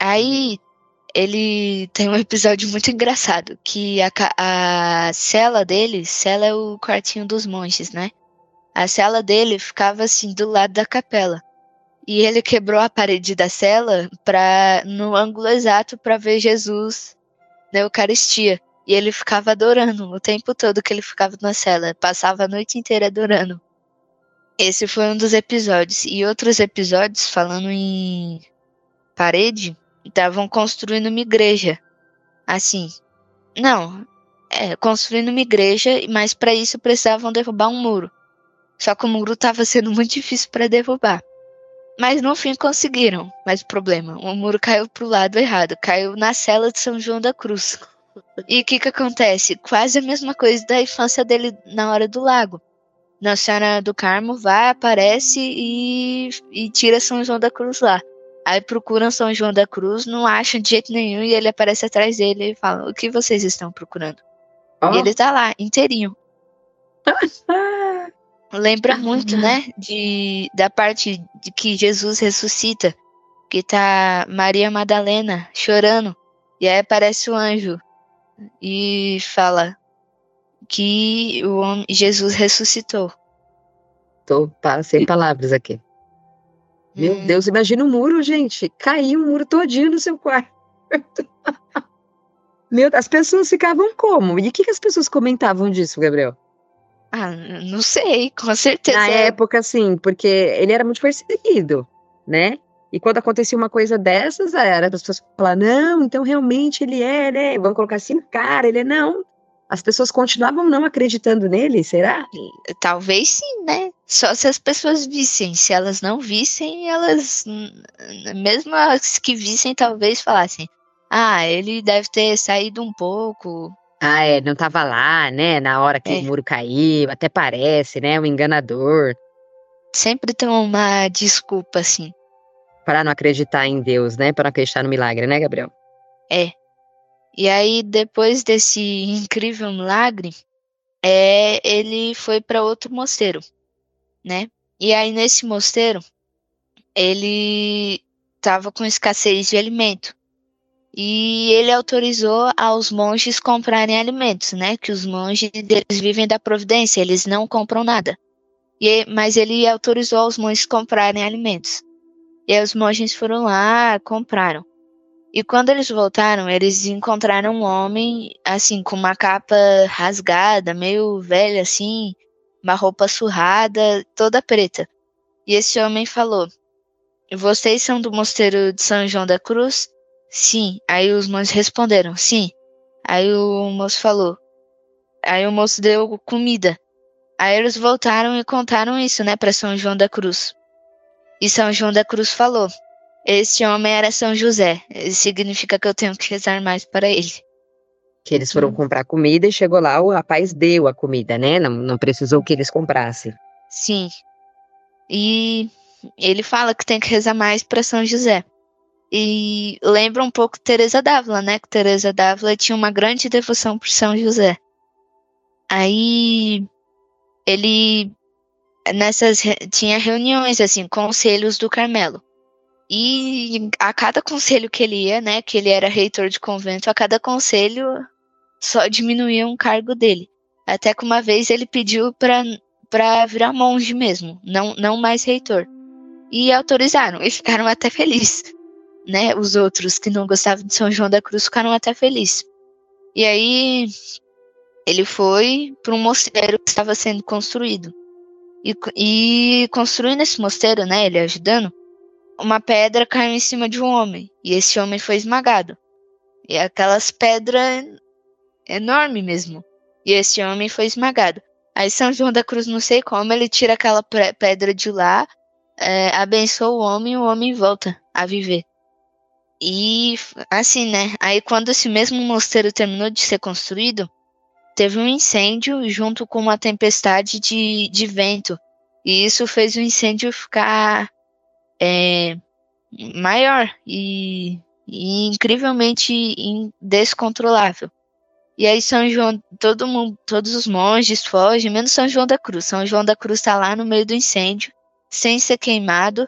Aí ele tem um episódio muito engraçado, que a, a cela dele, cela é o quartinho dos monges, né? A cela dele ficava assim do lado da capela. E ele quebrou a parede da cela para no ângulo exato para ver Jesus na Eucaristia. E ele ficava adorando o tempo todo que ele ficava na cela, passava a noite inteira adorando. Esse foi um dos episódios. E outros episódios, falando em parede, estavam construindo uma igreja. Assim, não, é, construindo uma igreja, mas para isso precisavam derrubar um muro. Só que o muro estava sendo muito difícil para derrubar. Mas no fim conseguiram. Mas problema, o muro caiu pro lado errado, caiu na cela de São João da Cruz. E o que que acontece? Quase a mesma coisa da infância dele na hora do lago. Nossa Senhora do Carmo vai, aparece e, e tira São João da Cruz lá. Aí procuram São João da Cruz, não acham de jeito nenhum e ele aparece atrás dele e fala: O que vocês estão procurando? Oh. E ele tá lá, inteirinho. Lembra muito, né? De, da parte de que Jesus ressuscita, que tá Maria Madalena chorando. E aí aparece o anjo e fala que o homem, Jesus ressuscitou. Tô sem palavras aqui. Meu hum. Deus, imagina um muro, gente. Caiu um muro todinho no seu quarto. Meu, as pessoas ficavam como? E o que, que as pessoas comentavam disso, Gabriel? Ah, não sei, com certeza. Na época, sim, porque ele era muito perseguido, né? E quando acontecia uma coisa dessas, era as pessoas falar, não, então realmente ele é, né? Vamos colocar assim, cara, ele é não. As pessoas continuavam não acreditando nele, será? Talvez sim, né? Só se as pessoas vissem. Se elas não vissem, elas, mesmo as que vissem, talvez falassem: ah, ele deve ter saído um pouco. Ah, é, não tava lá, né? Na hora que é. o muro caiu, até parece, né? Um enganador. Sempre tem uma desculpa, assim para não acreditar em Deus, né? Para não acreditar no milagre, né, Gabriel? É. E aí, depois desse incrível milagre, é, ele foi para outro mosteiro, né? E aí, nesse mosteiro, ele estava com escassez de alimento. E ele autorizou aos monges comprarem alimentos, né? Que os monges eles vivem da providência, eles não compram nada. E, mas ele autorizou aos monges comprarem alimentos. E aí os monges foram lá, compraram. E quando eles voltaram, eles encontraram um homem, assim, com uma capa rasgada, meio velha, assim, uma roupa surrada, toda preta. E esse homem falou: Vocês são do mosteiro de São João da Cruz? Sim. Aí os monges responderam: Sim. Aí o moço falou. Aí o moço deu comida. Aí eles voltaram e contaram isso, né, para São João da Cruz. E São João da Cruz falou: Este homem era São José. Significa que eu tenho que rezar mais para ele. Que eles foram hum. comprar comida e chegou lá, o rapaz deu a comida, né? Não, não precisou que eles comprassem. Sim. E ele fala que tem que rezar mais para São José. E lembra um pouco Teresa d'Ávila, né? Que Teresa d'Ávila tinha uma grande devoção por São José. Aí ele nessas tinha reuniões assim, conselhos do Carmelo. E a cada conselho que ele ia, né, que ele era reitor de convento, a cada conselho só diminuía um cargo dele. Até que uma vez ele pediu para virar monge mesmo, não não mais reitor. E autorizaram, e ficaram até felizes, né? Os outros que não gostavam de São João da Cruz ficaram até felizes. E aí ele foi para um mosteiro que estava sendo construído. E, e construindo esse mosteiro, né, ele ajudando, uma pedra caiu em cima de um homem. E esse homem foi esmagado. E aquelas pedras enorme mesmo. E esse homem foi esmagado. Aí São João da Cruz, não sei como, ele tira aquela pedra de lá, é, abençoa o homem e o homem volta a viver. E assim, né? Aí quando esse mesmo mosteiro terminou de ser construído, teve um incêndio junto com uma tempestade de, de vento. E isso fez o incêndio ficar é, maior e, e incrivelmente descontrolável. E aí São João, todo mundo, todos os monges fogem, menos São João da Cruz. São João da Cruz está lá no meio do incêndio, sem ser queimado.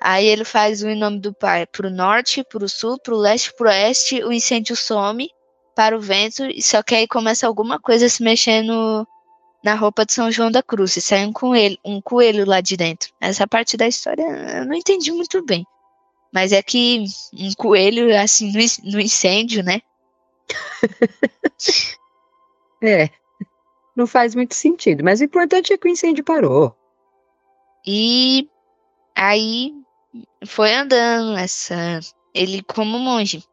Aí ele faz o em nome do Pai para o norte, para o sul, para o leste, para o oeste, o incêndio some para o vento, só que aí começa alguma coisa se mexer no, na roupa de São João da Cruz e sai um coelho, um coelho lá de dentro. Essa parte da história eu não entendi muito bem. Mas é que um coelho, assim, no, no incêndio, né? é. Não faz muito sentido. Mas o importante é que o incêndio parou. E aí foi andando essa. Ele como monge.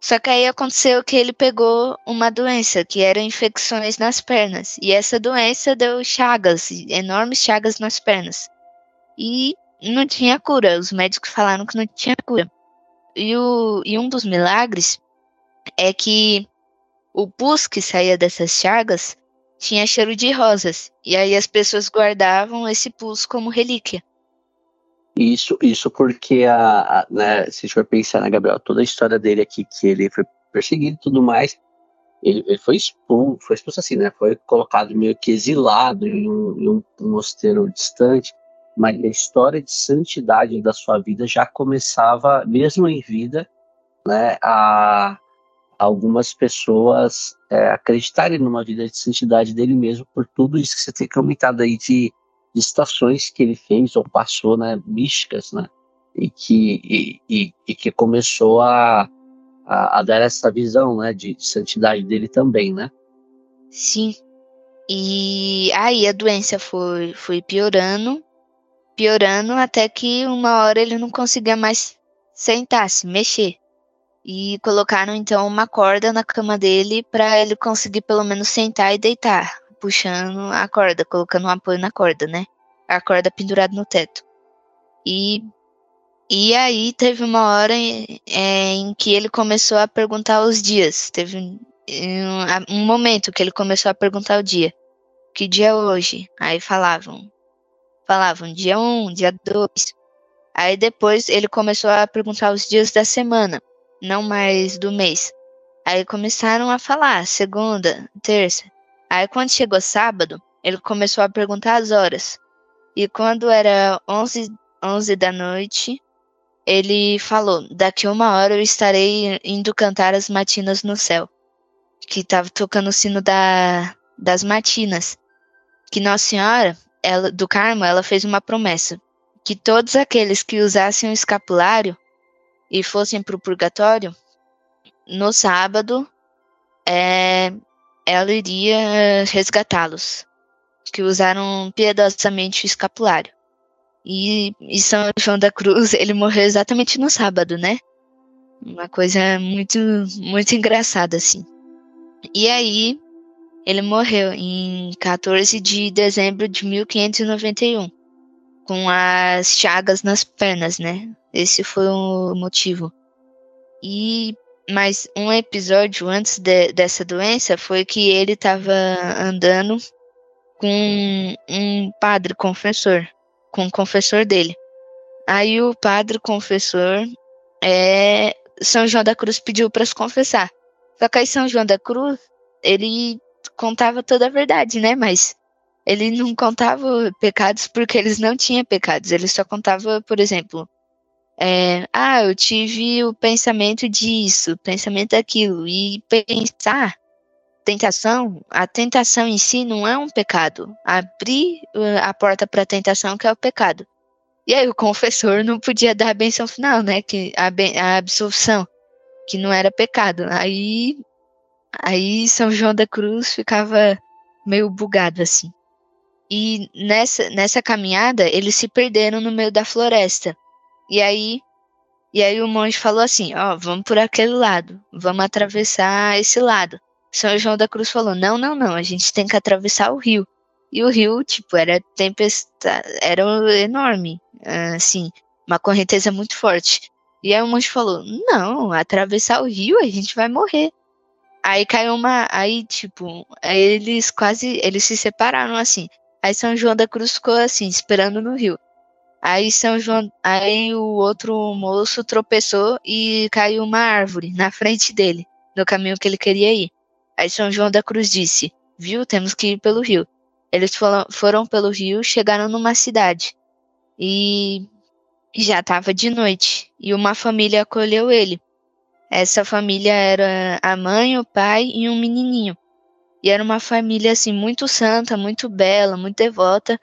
Só que aí aconteceu que ele pegou uma doença, que eram infecções nas pernas. E essa doença deu chagas, enormes chagas nas pernas. E não tinha cura. Os médicos falaram que não tinha cura. E, o, e um dos milagres é que o pus que saía dessas chagas tinha cheiro de rosas. E aí as pessoas guardavam esse pus como relíquia. Isso, isso porque a, a né, se for pensar na Gabriel, toda a história dele aqui, que ele foi perseguido e tudo mais, ele, ele, foi expulso, foi expulso assim, né? Foi colocado meio que exilado em um, em um mosteiro distante, mas a história de santidade da sua vida já começava, mesmo em vida, né? A algumas pessoas é, acreditarem numa vida de santidade dele mesmo por tudo isso que você tem comentado aí de estações que ele fez ou passou, né, místicas, né, e que, e, e, e que começou a, a, a, dar essa visão, né, de, de, santidade dele também, né? Sim. E aí a doença foi, foi piorando, piorando até que uma hora ele não conseguia mais sentar, se mexer. E colocaram então uma corda na cama dele para ele conseguir pelo menos sentar e deitar puxando a corda, colocando um apoio na corda, né? A corda pendurada no teto. E, e aí teve uma hora em, em que ele começou a perguntar os dias. Teve um, um momento que ele começou a perguntar o dia. Que dia é hoje? Aí falavam. Falavam dia 1, um, dia 2. Aí depois ele começou a perguntar os dias da semana, não mais do mês. Aí começaram a falar segunda, terça. Aí quando chegou sábado, ele começou a perguntar as horas. E quando era 11, 11 da noite, ele falou: Daqui uma hora eu estarei indo cantar as matinas no céu. Que estava tocando o sino da, das matinas. Que Nossa Senhora ela, do Carmo ela fez uma promessa: que todos aqueles que usassem o escapulário e fossem para o purgatório, no sábado, é, ela iria resgatá-los, que usaram piedosamente o escapulário. E, e São João da Cruz, ele morreu exatamente no sábado, né? Uma coisa muito, muito engraçada, assim. E aí, ele morreu em 14 de dezembro de 1591, com as chagas nas pernas, né? Esse foi o motivo. E mas um episódio antes de, dessa doença foi que ele estava andando com um padre confessor, com o confessor dele. Aí o padre confessor é, São João da Cruz pediu para se confessar. Só que aí São João da Cruz, ele contava toda a verdade, né? Mas ele não contava pecados porque eles não tinham pecados. Ele só contava, por exemplo, é, ah, eu tive o pensamento disso, pensamento daquilo, e pensar, tentação, a tentação em si não é um pecado. Abrir uh, a porta para a tentação que é o pecado. E aí o confessor não podia dar a benção final, né? Que a, a absolvição, que não era pecado. Aí, aí São João da Cruz ficava meio bugado assim. E nessa, nessa caminhada eles se perderam no meio da floresta. E aí, e aí o monge falou assim: ó, vamos por aquele lado, vamos atravessar esse lado. São João da Cruz falou: não, não, não, a gente tem que atravessar o rio. E o rio, tipo, era tempestade, era enorme, assim, uma correnteza muito forte. E aí o monge falou: não, atravessar o rio a gente vai morrer. Aí caiu uma, aí tipo, eles quase, eles se separaram assim. Aí São João da Cruz ficou assim, esperando no rio. Aí São João, aí o outro moço tropeçou e caiu uma árvore na frente dele, no caminho que ele queria ir. Aí São João da Cruz disse: "Viu, temos que ir pelo rio". Eles foram, foram pelo rio, chegaram numa cidade. E já estava de noite e uma família acolheu ele. Essa família era a mãe, o pai e um menininho. E era uma família assim muito santa, muito bela, muito devota.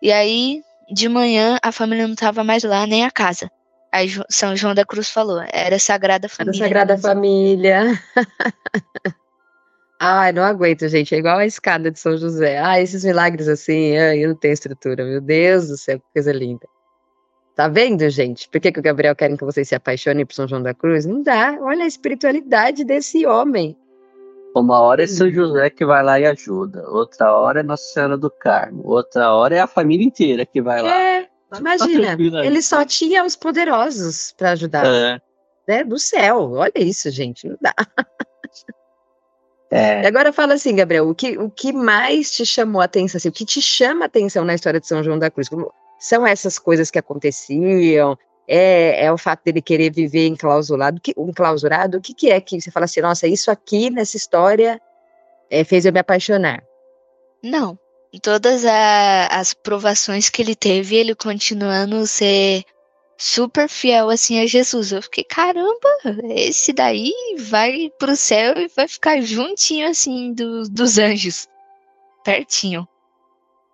E aí, de manhã, a família não estava mais lá, nem a casa. Aí São João da Cruz falou, era Sagrada Família. Era Sagrada Família. Ai, não aguento, gente. É igual a escada de São José. Ah, esses milagres assim, eu não tenho estrutura. Meu Deus do céu, que coisa linda. Tá vendo, gente? Por que, que o Gabriel quer que vocês se apaixonem por São João da Cruz? Não dá. Olha a espiritualidade desse homem. Uma hora é São José que vai lá e ajuda, outra hora é Nossa Senhora do Carmo, outra hora é a família inteira que vai lá. É, imagina, ele só tinha os poderosos para ajudar. É. Né, do céu, olha isso, gente, não dá. É. Agora fala assim, Gabriel, o que, o que mais te chamou a atenção, assim, o que te chama a atenção na história de São João da Cruz? Como, são essas coisas que aconteciam? É, é o fato dele querer viver enclausurado? Que, enclausurado? O que, que é que você fala assim, nossa, isso aqui nessa história é, fez eu me apaixonar? Não. Todas a, as provações que ele teve, ele continuando a ser super fiel assim a Jesus. Eu fiquei, caramba, esse daí vai pro céu e vai ficar juntinho assim do, dos anjos, pertinho.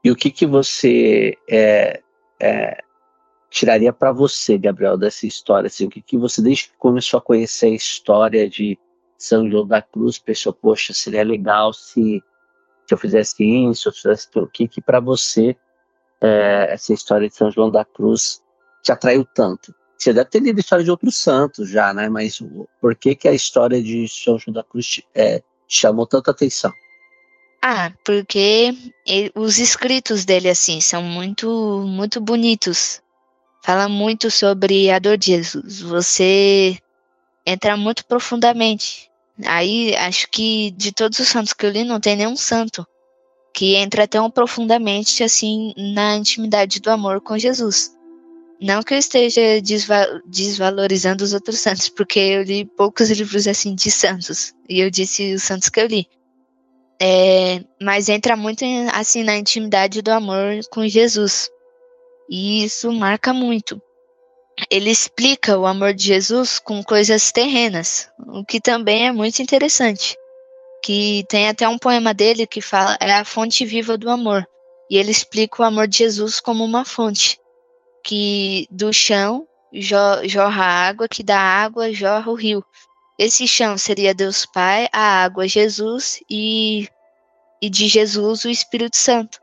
E o que que você é, é, tiraria para você, Gabriel, dessa história? Assim, o que que você desde que começou a conhecer a história de São João da Cruz pensou, poxa, seria legal se, se eu fizesse isso, se eu fizesse o que que para você é, essa história de São João da Cruz te atraiu tanto? Você deve ter lido a história de outros santos já, né? Mas por que, que a história de São João da Cruz te, é, chamou tanta atenção? Ah, porque ele, os escritos dele, assim, são muito, muito bonitos. Fala muito sobre a dor de Jesus. Você entra muito profundamente. Aí, acho que de todos os santos que eu li, não tem nenhum santo que entra tão profundamente, assim, na intimidade do amor com Jesus. Não que eu esteja desva desvalorizando os outros santos, porque eu li poucos livros assim de santos, e eu disse os santos que eu li. É, mas entra muito assim na intimidade do amor com Jesus. E isso marca muito. Ele explica o amor de Jesus com coisas terrenas, o que também é muito interessante. Que tem até um poema dele que fala é a fonte viva do amor. E ele explica o amor de Jesus como uma fonte que do chão jorra água, que da água jorra o rio. Esse chão seria Deus Pai, a água Jesus e, e de Jesus o Espírito Santo.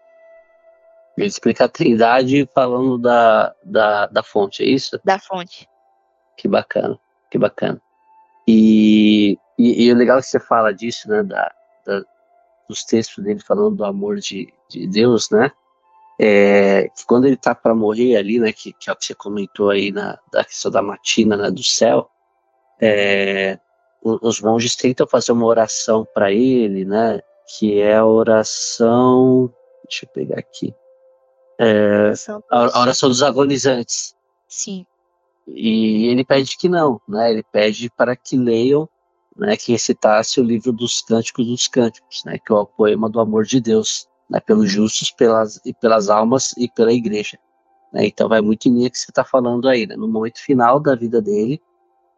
Ele explica a trindade falando da, da, da fonte, é isso? Da fonte. Que bacana, que bacana. E, e, e o legal é que você fala disso, né, da, da, dos textos dele falando do amor de, de Deus, né, é, quando ele tá para morrer ali, né, que, que é o que você comentou aí na da questão da matina né, do céu, é, os monges tentam fazer uma oração para ele, né, que é a oração, deixa eu pegar aqui, é, a oração dos agonizantes. Sim. E ele pede que não, né, ele pede para que leiam, né, que recitasse o livro dos Cânticos dos Cânticos, né, que é o poema do amor de Deus né, pelos justos, pelas, e pelas almas e pela igreja. Né? Então vai muito em linha que você está falando aí, né? no momento final da vida dele,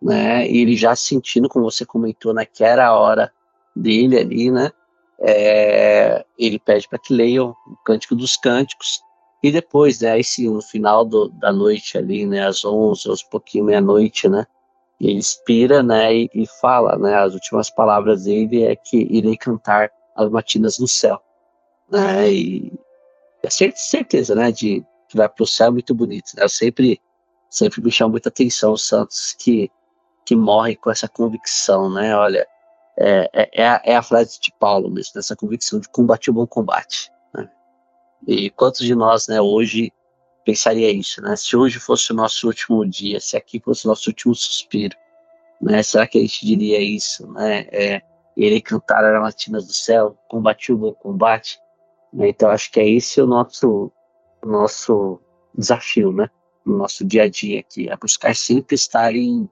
né, e ele já sentindo, como você comentou, né, que era a hora dele ali, né, é, ele pede para que leiam o Cântico dos Cânticos, e depois, né, aí sim, no final do, da noite ali, né, às 11, aos pouquinho meia-noite, né, ele inspira, né, e, e, fala, né, as últimas palavras dele é que irei cantar as matinas no céu né? E a certeza, né, de que vai para o céu é muito bonito. Né? Eu sempre, sempre me chama muita atenção os santos que que morrem com essa convicção, né? Olha, é, é, é, a, é a frase de Paulo mesmo, essa convicção de combate o bom combate. E quantos de nós, né, hoje pensaria isso, né? Se hoje fosse o nosso último dia, se aqui fosse o nosso último suspiro, né? Será que a gente diria isso, né? É, ele cantar as latinas do céu, combate o bom combate, né? Então, acho que é esse o nosso, nosso desafio, né? No nosso dia a dia aqui, é buscar sempre estar em,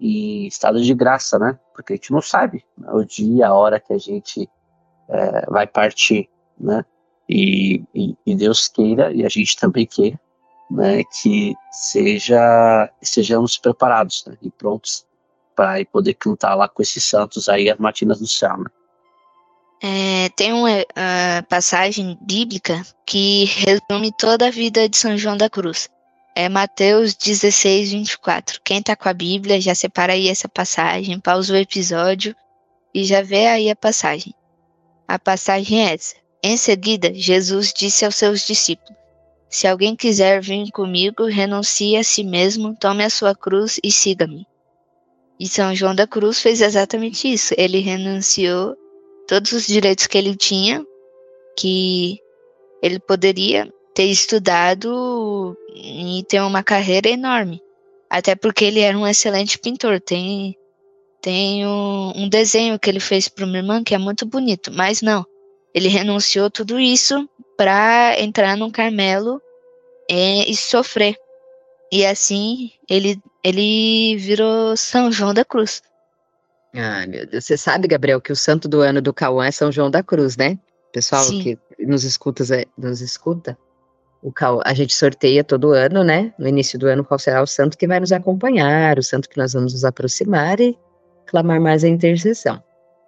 em estado de graça, né? Porque a gente não sabe né? o dia, a hora que a gente é, vai partir, né? E, e, e, Deus queira, e a gente também queira, né, que seja sejamos preparados né, e prontos para poder cantar lá com esses santos aí as matinas do céu. Né? É, tem uma uh, passagem bíblica que resume toda a vida de São João da Cruz. É Mateus 16, 24. Quem tá com a Bíblia já separa aí essa passagem, pausa o episódio e já vê aí a passagem. A passagem é essa. Em seguida, Jesus disse aos seus discípulos: Se alguém quiser vir comigo, renuncie a si mesmo, tome a sua cruz e siga-me. E São João da Cruz fez exatamente isso. Ele renunciou todos os direitos que ele tinha, que ele poderia ter estudado e ter uma carreira enorme. Até porque ele era um excelente pintor. Tem, tem um, um desenho que ele fez para uma irmã que é muito bonito, mas não. Ele renunciou tudo isso para entrar no Carmelo e, e sofrer. E assim ele, ele virou São João da Cruz. Ai, meu Deus. Você sabe, Gabriel, que o santo do ano do Cauã é São João da Cruz, né? Pessoal Sim. que nos escuta, nos escuta, o Cauã, a gente sorteia todo ano, né? No início do ano, qual será o santo que vai nos acompanhar, o santo que nós vamos nos aproximar e clamar mais a intercessão.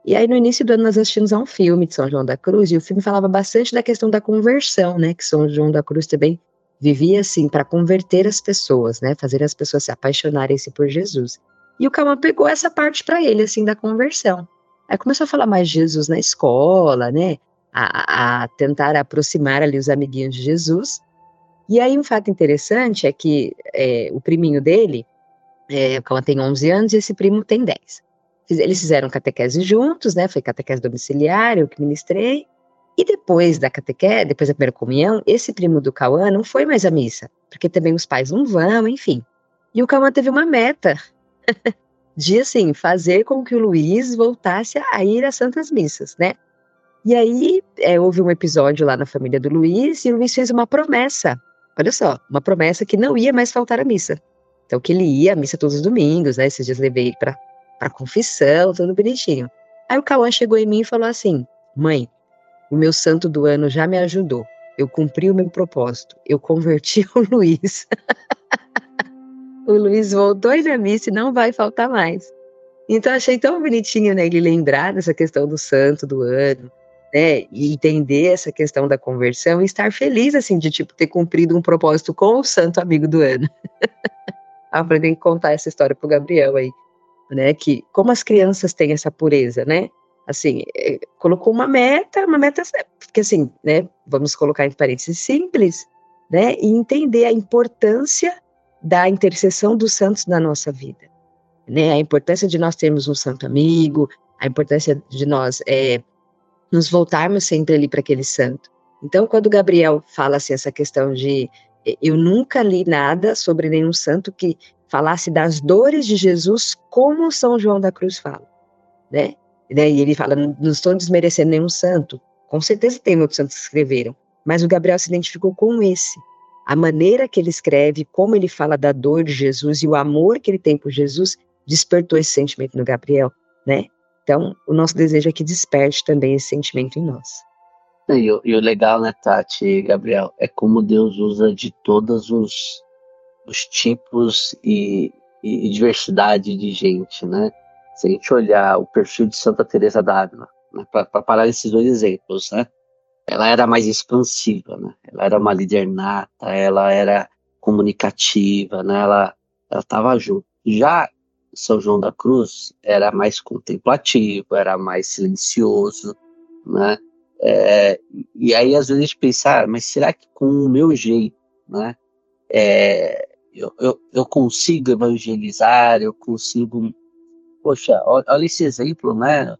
E aí, no início do ano, nós assistimos a um filme de São João da Cruz, e o filme falava bastante da questão da conversão, né? Que São João da Cruz também vivia assim para converter as pessoas, né? Fazer as pessoas se apaixonarem-se por Jesus. E o Cauã pegou essa parte para ele, assim, da conversão. Aí começou a falar mais de Jesus na escola, né? A, a, tentar aproximar ali os amiguinhos de Jesus. E aí um fato interessante é que é, o priminho dele, é, o Cauã tem 11 anos e esse primo tem 10. Eles fizeram catequese juntos, né? Foi catequese domiciliar, eu que ministrei. E depois da catequese, depois da primeira comunhão, esse primo do Cauã não foi mais à missa, porque também os pais não vão, enfim. E o Cauã teve uma meta de, assim, fazer com que o Luiz voltasse a ir às Santas Missas, né? E aí, é, houve um episódio lá na família do Luiz, e o Luiz fez uma promessa, olha só, uma promessa que não ia mais faltar à missa. Então, que ele ia à missa todos os domingos, né? Esses dias levei para para confissão, tudo bonitinho. Aí o Cauã chegou em mim e falou assim: Mãe, o meu santo do ano já me ajudou. Eu cumpri o meu propósito. Eu converti o Luiz. o Luiz voltou na missa e não vai faltar mais. Então achei tão bonitinho, né, ele lembrar dessa questão do santo do ano, né, e entender essa questão da conversão e estar feliz, assim, de, tipo, ter cumprido um propósito com o santo amigo do ano. Aprendi a contar essa história pro Gabriel aí né? Que como as crianças têm essa pureza, né? Assim, é, colocou uma meta, uma meta que assim, né? Vamos colocar em parênteses simples, né? E entender a importância da intercessão dos santos na nossa vida, né? A importância de nós termos um santo amigo, a importância de nós é, nos voltarmos sempre ali para aquele santo. Então, quando Gabriel fala assim essa questão de eu nunca li nada sobre nenhum santo que falasse das dores de Jesus como São João da Cruz fala, né? E ele fala, não estou desmerecendo nenhum santo, com certeza tem outros santos que escreveram, mas o Gabriel se identificou com esse. A maneira que ele escreve, como ele fala da dor de Jesus e o amor que ele tem por Jesus, despertou esse sentimento no Gabriel, né? Então, o nosso desejo é que desperte também esse sentimento em nós. E e o legal, né, Tati e Gabriel, é como Deus usa de todos os os tipos e, e, diversidade de gente, né? Se a gente olhar o perfil de Santa Teresa d'Ávila, né, para parar esses dois exemplos, né? Ela era mais expansiva, né? Ela era uma líder nata, ela era comunicativa, né? Ela estava junto. Já São João da Cruz era mais contemplativo, era mais silencioso, né? É, e aí às vezes pensar, ah, mas será que com o meu jeito, né? É, eu, eu, eu consigo evangelizar, eu consigo. Poxa, olha esse exemplo, né?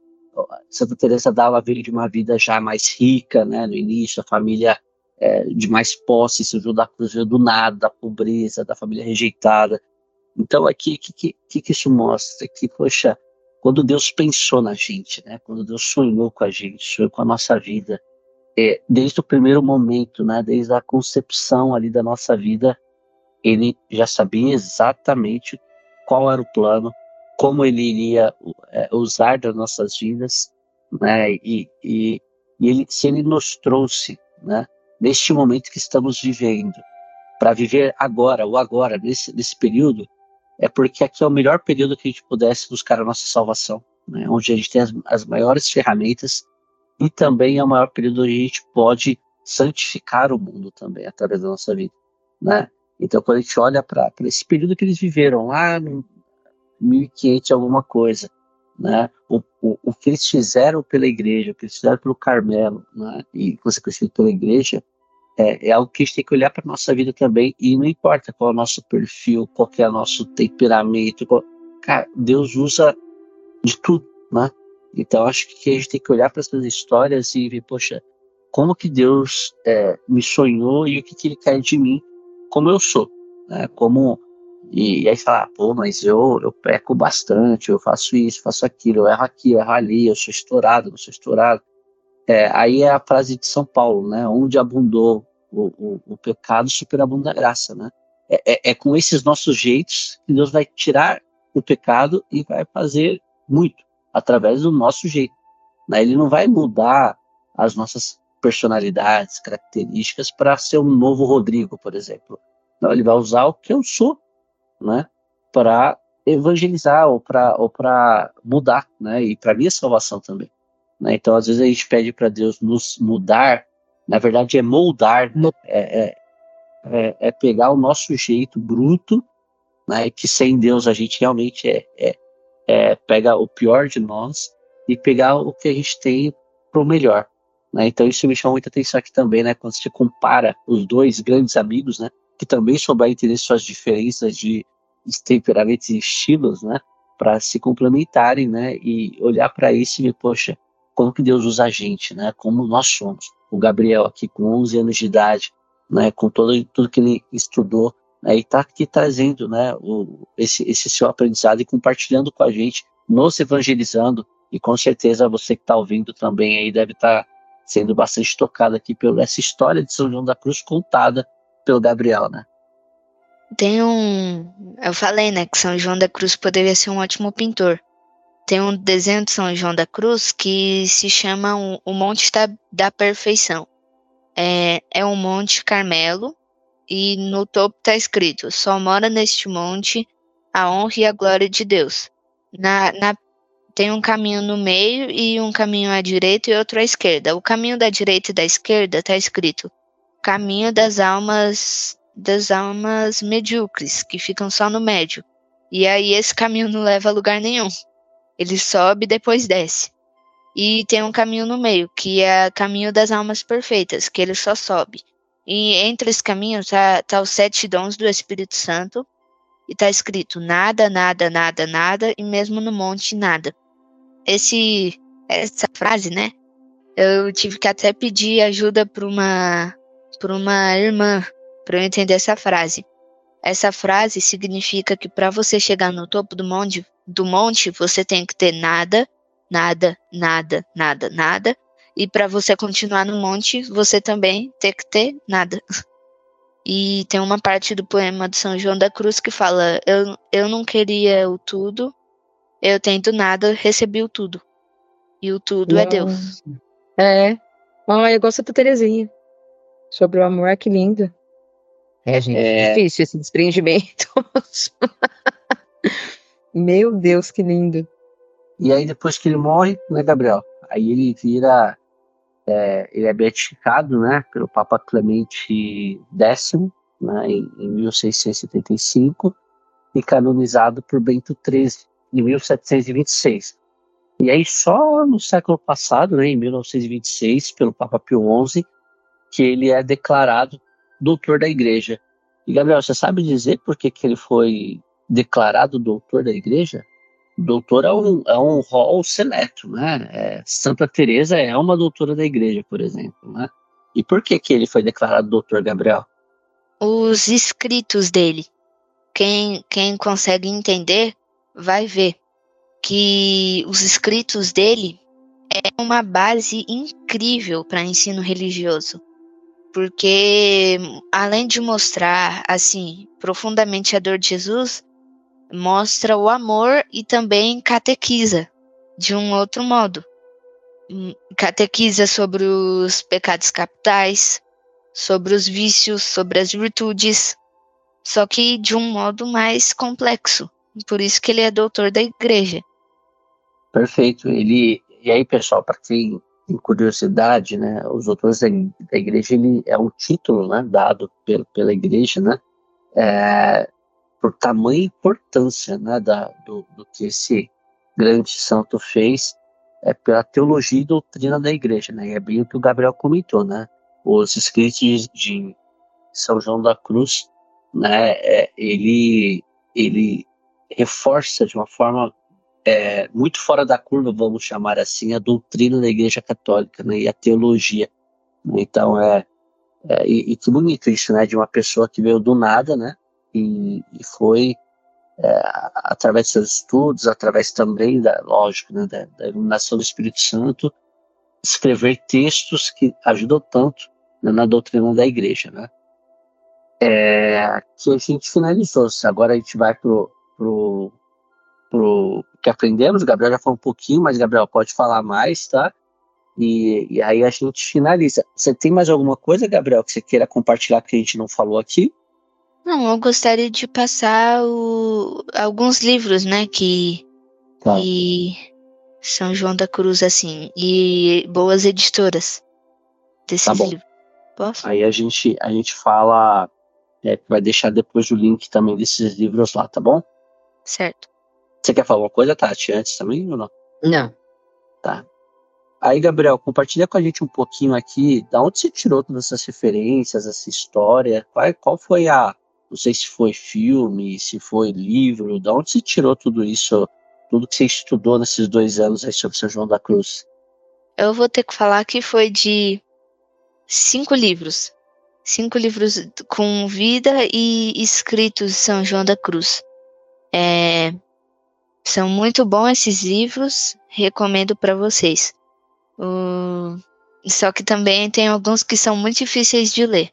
Santa Teresa dava veio de uma vida já mais rica, né? No início, a família é, de mais posse, se da cruz do nada, da pobreza, da família rejeitada. Então, aqui, o que, que, que isso mostra? Que, poxa, quando Deus pensou na gente, né? Quando Deus sonhou com a gente, sonhou com a nossa vida, é, desde o primeiro momento, né? Desde a concepção ali da nossa vida, ele já sabia exatamente qual era o plano, como ele iria é, usar das nossas vidas, né? E, e, e, ele, se ele nos trouxe, né? Neste momento que estamos vivendo, para viver agora, o agora, nesse, nesse período, é porque aqui é o melhor período que a gente pudesse buscar a nossa salvação, né? onde a gente tem as, as maiores ferramentas e também é o maior período onde a gente pode santificar o mundo também através da nossa vida, né? Então, quando a gente olha para esse período que eles viveram lá no 1500 alguma coisa, né? O, o, o que eles fizeram pela igreja, o que eles fizeram pelo Carmelo, né? E consequentemente pela igreja, é, é algo que a gente tem que olhar para nossa vida também e não importa qual é o nosso perfil, qual é o nosso temperamento, qual, cara, Deus usa de tudo, né? Então acho que a gente tem que olhar para essas histórias e ver, poxa, como que Deus é, me sonhou e o que, que Ele quer de mim como eu sou, né? Como e, e aí falar, pô, mas eu eu peco bastante, eu faço isso, faço aquilo, eu erro aqui, eu erro ali, eu sou estourado, não sou estourado. É, aí é a frase de São Paulo, né? Onde abundou o, o, o pecado, superabunda a graça, né? É, é, é, com esses nossos jeitos que Deus vai tirar o pecado e vai fazer muito através do nosso jeito. Né? Ele não vai mudar as nossas personalidades, características para ser um novo Rodrigo, por exemplo. Não, ele vai usar o que eu sou, né, para evangelizar ou para ou para mudar, né, e para minha salvação também. Né? Então, às vezes a gente pede para Deus nos mudar, na verdade é moldar, né? é, é, é, é, pegar o nosso jeito bruto, né, que sem Deus a gente realmente é, é, é pega o pior de nós e pegar o que a gente tem para o melhor. Né? Então isso me chama muita atenção aqui também, né? Quando você compara os dois grandes amigos, né? Que também souberam entender suas diferenças de, temperamentos e estilos, né? Para se complementarem, né? E olhar para isso e ver, poxa, como que Deus usa a gente, né? Como nós somos. O Gabriel aqui com 11 anos de idade, né? Com todo, tudo que ele estudou, né? E está aqui trazendo, né? O, esse, esse seu aprendizado e compartilhando com a gente, nos evangelizando. E com certeza você que está ouvindo também aí deve estar tá sendo bastante tocado aqui pela essa história de São João da Cruz contada pelo Gabriel, né? Tem um. Eu falei, né, que São João da Cruz poderia ser um ótimo pintor. Tem um desenho de São João da Cruz que se chama O Monte da, da Perfeição. É, é um Monte Carmelo e no topo está escrito: Só mora neste monte a honra e a glória de Deus. Na, na tem um caminho no meio e um caminho à direita e outro à esquerda. O caminho da direita e da esquerda está escrito caminho das almas das almas medíocres, que ficam só no médio. E aí esse caminho não leva a lugar nenhum. Ele sobe e depois desce. E tem um caminho no meio, que é o caminho das almas perfeitas, que ele só sobe. E entre esse caminho tá, tá os sete dons do Espírito Santo, e tá escrito nada, nada, nada, nada, e mesmo no monte nada esse essa frase, né? Eu tive que até pedir ajuda para uma para uma irmã para eu entender essa frase. Essa frase significa que para você chegar no topo do monte, do monte, você tem que ter nada, nada, nada, nada, nada, e para você continuar no monte, você também tem que ter nada. E tem uma parte do poema de São João da Cruz que fala: Eu, eu não queria o tudo, eu tento nada, recebi o tudo. E o tudo Nossa. é Deus. É. Oh, eu gosto da Terezinha. Sobre o amor, que lindo. É, gente, é... difícil esse desprendimento. Meu Deus, que lindo. E aí, depois que ele morre, né, Gabriel? Aí ele vira. É, ele é beatificado, né, pelo Papa Clemente X, né, em, em 1675, e canonizado por Bento XIII, em 1726. E aí só no século passado, né, em 1926, pelo Papa Pio XI, que ele é declarado doutor da igreja. E Gabriel, você sabe dizer por que, que ele foi declarado doutor da igreja? Doutor é um, é um rol seleto, né? É, Santa Teresa é uma doutora da igreja, por exemplo, né? E por que que ele foi declarado doutor, Gabriel? Os escritos dele. Quem, quem consegue entender vai ver que os escritos dele é uma base incrível para ensino religioso. Porque além de mostrar assim profundamente a dor de Jesus, mostra o amor e também catequiza de um outro modo. Hum, catequiza sobre os pecados capitais, sobre os vícios, sobre as virtudes, só que de um modo mais complexo. Por isso que ele é doutor da igreja. Perfeito. Ele e aí, pessoal, para quem tem curiosidade, né, os doutores da, da igreja ele é um título, né, dado pela, pela igreja, né, é, por tamanha importância, né, da, do, do que esse grande santo fez é pela teologia e doutrina da igreja, né? E é bem o que o Gabriel comentou, né? Os escritos de São João da Cruz, né? É, ele ele reforça de uma forma é, muito fora da curva, vamos chamar assim, a doutrina da Igreja Católica, né? E a teologia. Então é, é e, e, que bonito isso, né? De uma pessoa que veio do nada, né? E, e foi é, através dos seus estudos, através também da, lógico, né, da, da, iluminação do Espírito Santo, escrever textos que ajudam tanto né, na doutrina da igreja, né? É, que a gente finalizou. Agora a gente vai pro, pro, pro que aprendemos. O Gabriel já falou um pouquinho, mas Gabriel pode falar mais, tá? E, e aí a gente finaliza. Você tem mais alguma coisa, Gabriel, que você queira compartilhar que a gente não falou aqui? Não, eu gostaria de passar o, alguns livros, né, que, tá. que São João da Cruz, assim, e boas editoras desses tá livros. Posso? Aí a gente, a gente fala, é, vai deixar depois o link também desses livros lá, tá bom? Certo. Você quer falar alguma coisa, Tati, antes também ou não? Não. Tá. Aí, Gabriel, compartilha com a gente um pouquinho aqui, da onde você tirou todas essas referências, essa história, qual, qual foi a, não sei se foi filme, se foi livro, da onde você tirou tudo isso, tudo que você estudou nesses dois anos aí sobre São João da Cruz? Eu vou ter que falar que foi de cinco livros. Cinco livros com vida e escritos de São João da Cruz. É, são muito bons esses livros, recomendo para vocês. Uh, só que também tem alguns que são muito difíceis de ler.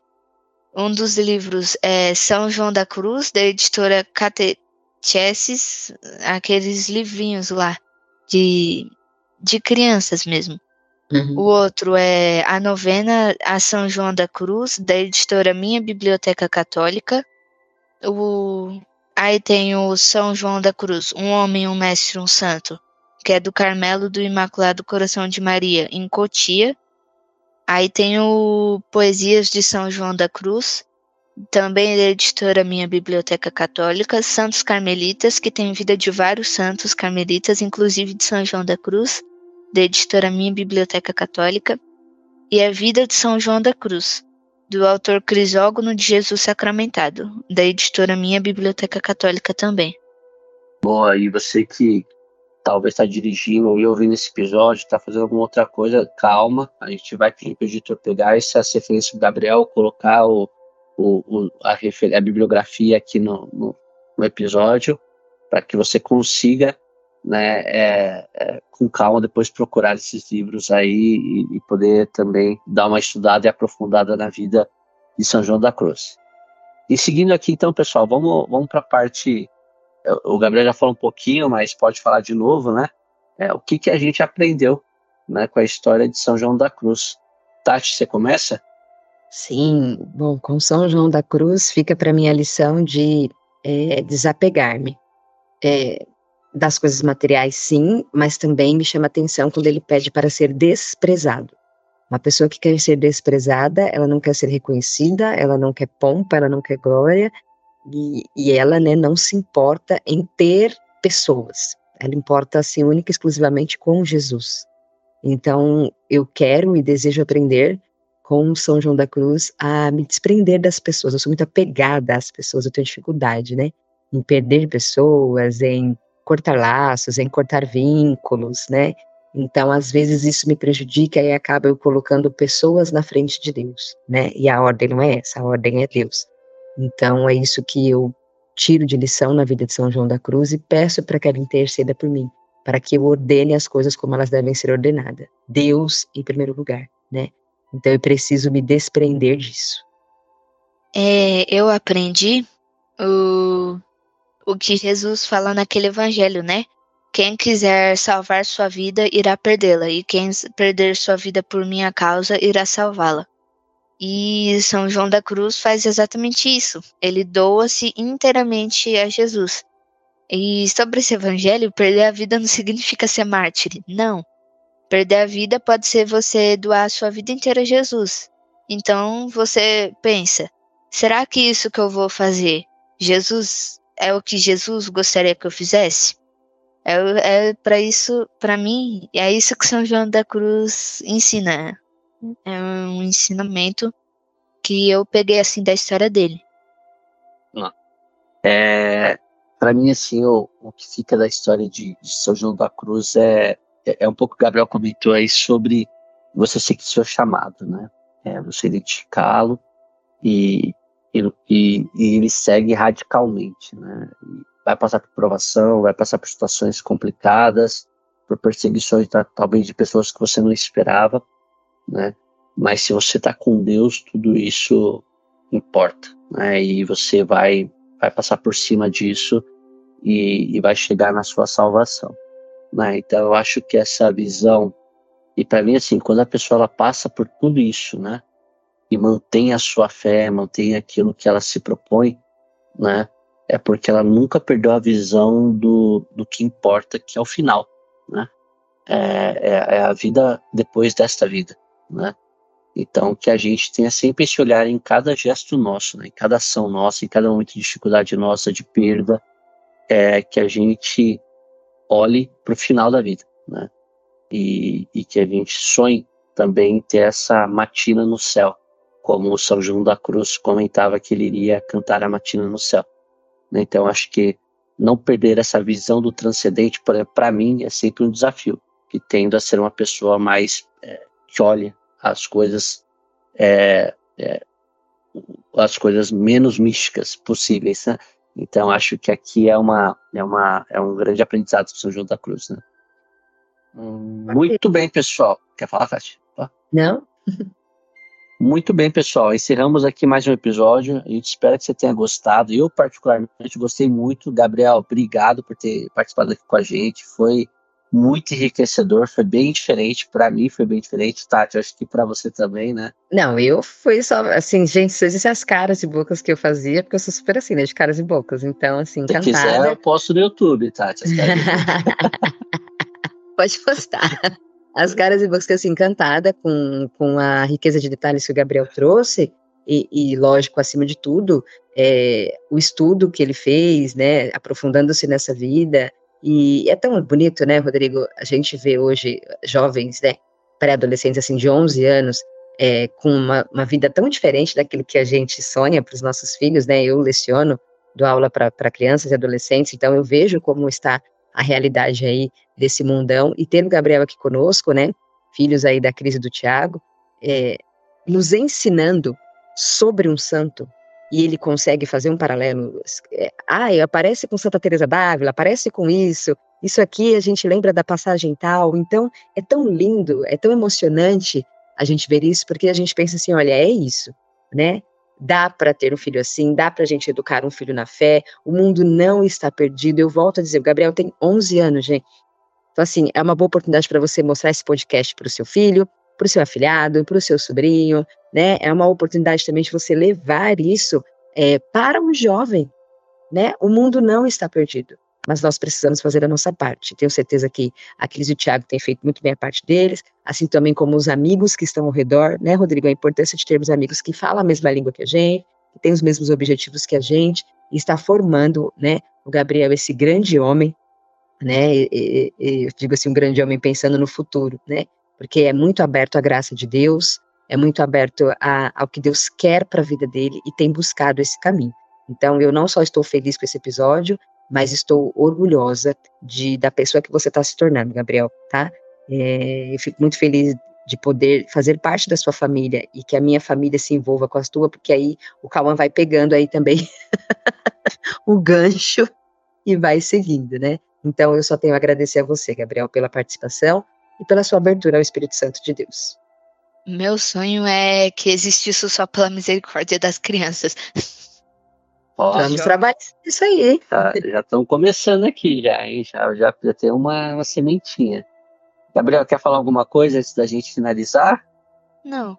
Um dos livros é São João da Cruz, da editora Catecheses, aqueles livrinhos lá de, de crianças mesmo. Uhum. O outro é A Novena a São João da Cruz, da editora Minha Biblioteca Católica. O, aí tem o São João da Cruz, Um Homem, um Mestre, um Santo, que é do Carmelo do Imaculado Coração de Maria, em Cotia. Aí tem o Poesias de São João da Cruz, também da editora Minha Biblioteca Católica, Santos Carmelitas, que tem vida de vários santos carmelitas, inclusive de São João da Cruz, da editora Minha Biblioteca Católica, e A Vida de São João da Cruz, do autor Crisógono de Jesus Sacramentado, da editora Minha Biblioteca Católica também. Boa, e você que talvez está dirigindo ou ouvindo esse episódio, está fazendo alguma outra coisa, calma. A gente vai pedir para o editor pegar essa referência do Gabriel, colocar o, o, o a, a, bibliografia aqui no, no, no episódio, para que você consiga, né, é, é, com calma, depois procurar esses livros aí e, e poder também dar uma estudada e aprofundada na vida de São João da Cruz. E seguindo aqui, então, pessoal, vamos, vamos para a parte o Gabriel já falou um pouquinho, mas pode falar de novo, né? É, o que, que a gente aprendeu né, com a história de São João da Cruz. Tati, você começa? Sim, bom, com São João da Cruz fica para mim a lição de é, desapegar-me é, das coisas materiais, sim, mas também me chama atenção quando ele pede para ser desprezado. Uma pessoa que quer ser desprezada, ela não quer ser reconhecida, ela não quer pompa, ela não quer glória, e, e ela, né, não se importa em ter pessoas. Ela importa, assim, única e exclusivamente com Jesus. Então, eu quero e desejo aprender com São João da Cruz a me desprender das pessoas. Eu sou muito apegada às pessoas, eu tenho dificuldade, né? Em perder pessoas, em cortar laços, em cortar vínculos, né? Então, às vezes isso me prejudica e acaba eu colocando pessoas na frente de Deus, né? E a ordem não é essa, a ordem é Deus. Então é isso que eu tiro de lição na vida de São João da Cruz e peço para que ela interceda por mim, para que eu ordene as coisas como elas devem ser ordenadas. Deus em primeiro lugar, né? Então eu preciso me desprender disso. É, eu aprendi o, o que Jesus fala naquele evangelho, né? Quem quiser salvar sua vida irá perdê-la, e quem perder sua vida por minha causa irá salvá-la. E São João da Cruz faz exatamente isso. Ele doa-se inteiramente a Jesus. E sobre esse evangelho, perder a vida não significa ser mártir. Não. Perder a vida pode ser você doar a sua vida inteira a Jesus. Então você pensa: será que isso que eu vou fazer, Jesus é o que Jesus gostaria que eu fizesse? É, é para isso, para mim, é isso que São João da Cruz ensina. É um ensinamento que eu peguei assim da história dele. É, para mim assim, o, o que fica da história de, de São João da Cruz é, é, é um pouco que o Gabriel comentou aí sobre você seguir seu chamado, né? É, você identificá-lo e, e, e, ele segue radicalmente, né? vai passar por provação, vai passar por situações complicadas, por perseguições talvez de pessoas que você não esperava, né? Mas se você está com Deus, tudo isso importa, né? E você vai vai passar por cima disso e, e vai chegar na sua salvação, né? Então eu acho que essa visão e para mim assim, quando a pessoa ela passa por tudo isso, né? E mantém a sua fé, mantém aquilo que ela se propõe, né? É porque ela nunca perdeu a visão do, do que importa, que é o final, né? É, é, é a vida depois desta vida, né? Então, que a gente tenha sempre esse olhar em cada gesto nosso, né? em cada ação nossa, em cada momento de dificuldade nossa, de perda, é, que a gente olhe para o final da vida, né? E, e, que a gente sonhe também ter essa matina no céu, como o São João da Cruz comentava que ele iria cantar a matina no céu. Né? Então, acho que não perder essa visão do transcendente, para mim, é sempre um desafio, que tendo a ser uma pessoa mais é, que olha as coisas é, é, as coisas menos místicas possíveis, né? Então acho que aqui é uma é uma é um grande aprendizado para São João da Cruz, né? Hum, muito bem, pessoal. Quer falar, Kátia? Não. Muito bem, pessoal. Encerramos aqui mais um episódio. A gente espera que você tenha gostado. Eu, particularmente, gostei muito. Gabriel, obrigado por ter participado aqui com a gente. Foi muito enriquecedor, foi bem diferente. Para mim foi bem diferente, Tati. Acho que para você também, né? Não, eu fui só assim, gente, se existem as caras e bocas que eu fazia, porque eu sou super assim, né? De caras e bocas. Então, assim, Se quiser, eu posto no YouTube, Tati. Pode postar. As caras e que assim, encantada com, com a riqueza de detalhes que o Gabriel trouxe. E, e, lógico, acima de tudo, é, o estudo que ele fez, né, aprofundando-se nessa vida, e é tão bonito, né, Rodrigo? A gente vê hoje jovens, né, pré-adolescentes, assim, de 11 anos, é, com uma, uma, vida tão diferente daquilo que a gente sonha para os nossos filhos, né? Eu leciono, dou aula para crianças e adolescentes, então eu vejo como está a realidade aí desse mundão. E tendo Gabriel aqui conosco, né? Filhos aí da crise do Tiago, é, nos ensinando sobre um santo e ele consegue fazer um paralelo. É, ah, aparece com Santa Teresa d'Ávila, aparece com isso. Isso aqui a gente lembra da passagem tal. Então é tão lindo, é tão emocionante a gente ver isso, porque a gente pensa assim, olha, é isso, né? Dá para ter um filho assim, dá para a gente educar um filho na fé. O mundo não está perdido. Eu volto a dizer, o Gabriel tem 11 anos, gente. Então assim, é uma boa oportunidade para você mostrar esse podcast para o seu filho, para o seu afilhado, para o seu sobrinho, né? É uma oportunidade também de você levar isso é, para um jovem, né? O mundo não está perdido, mas nós precisamos fazer a nossa parte. Tenho certeza que a Cris e o Tiago têm feito muito bem a parte deles, assim também como os amigos que estão ao redor, né, Rodrigo? A importância de termos amigos que falam a mesma língua que a gente, que têm os mesmos objetivos que a gente, e está formando, né, o Gabriel, esse grande homem, né? E, e, eu digo assim, um grande homem pensando no futuro, né? porque é muito aberto à graça de Deus, é muito aberto a, ao que Deus quer para a vida dele e tem buscado esse caminho. Então, eu não só estou feliz com esse episódio, mas estou orgulhosa de da pessoa que você está se tornando, Gabriel, tá? É, eu fico muito feliz de poder fazer parte da sua família e que a minha família se envolva com a tua, porque aí o Cauã vai pegando aí também o gancho e vai seguindo, né? Então, eu só tenho a agradecer a você, Gabriel, pela participação e pela sua abertura ao Espírito Santo de Deus. Meu sonho é que existisse só pela misericórdia das crianças. Vamos trabalhar isso aí. Tá, já estão começando aqui, já, hein? Já, já, já tem uma, uma sementinha. Gabriel, quer falar alguma coisa antes da gente finalizar? Não.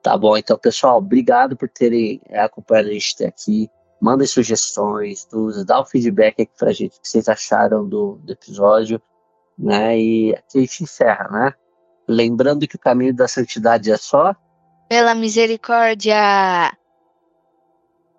Tá bom, então, pessoal, obrigado por terem acompanhado a gente até aqui. Mandem sugestões, dúvidas, dá o um feedback aqui pra gente, o que vocês acharam do, do episódio, né? E aqui a gente encerra, né? Lembrando que o caminho da santidade é só pela misericórdia.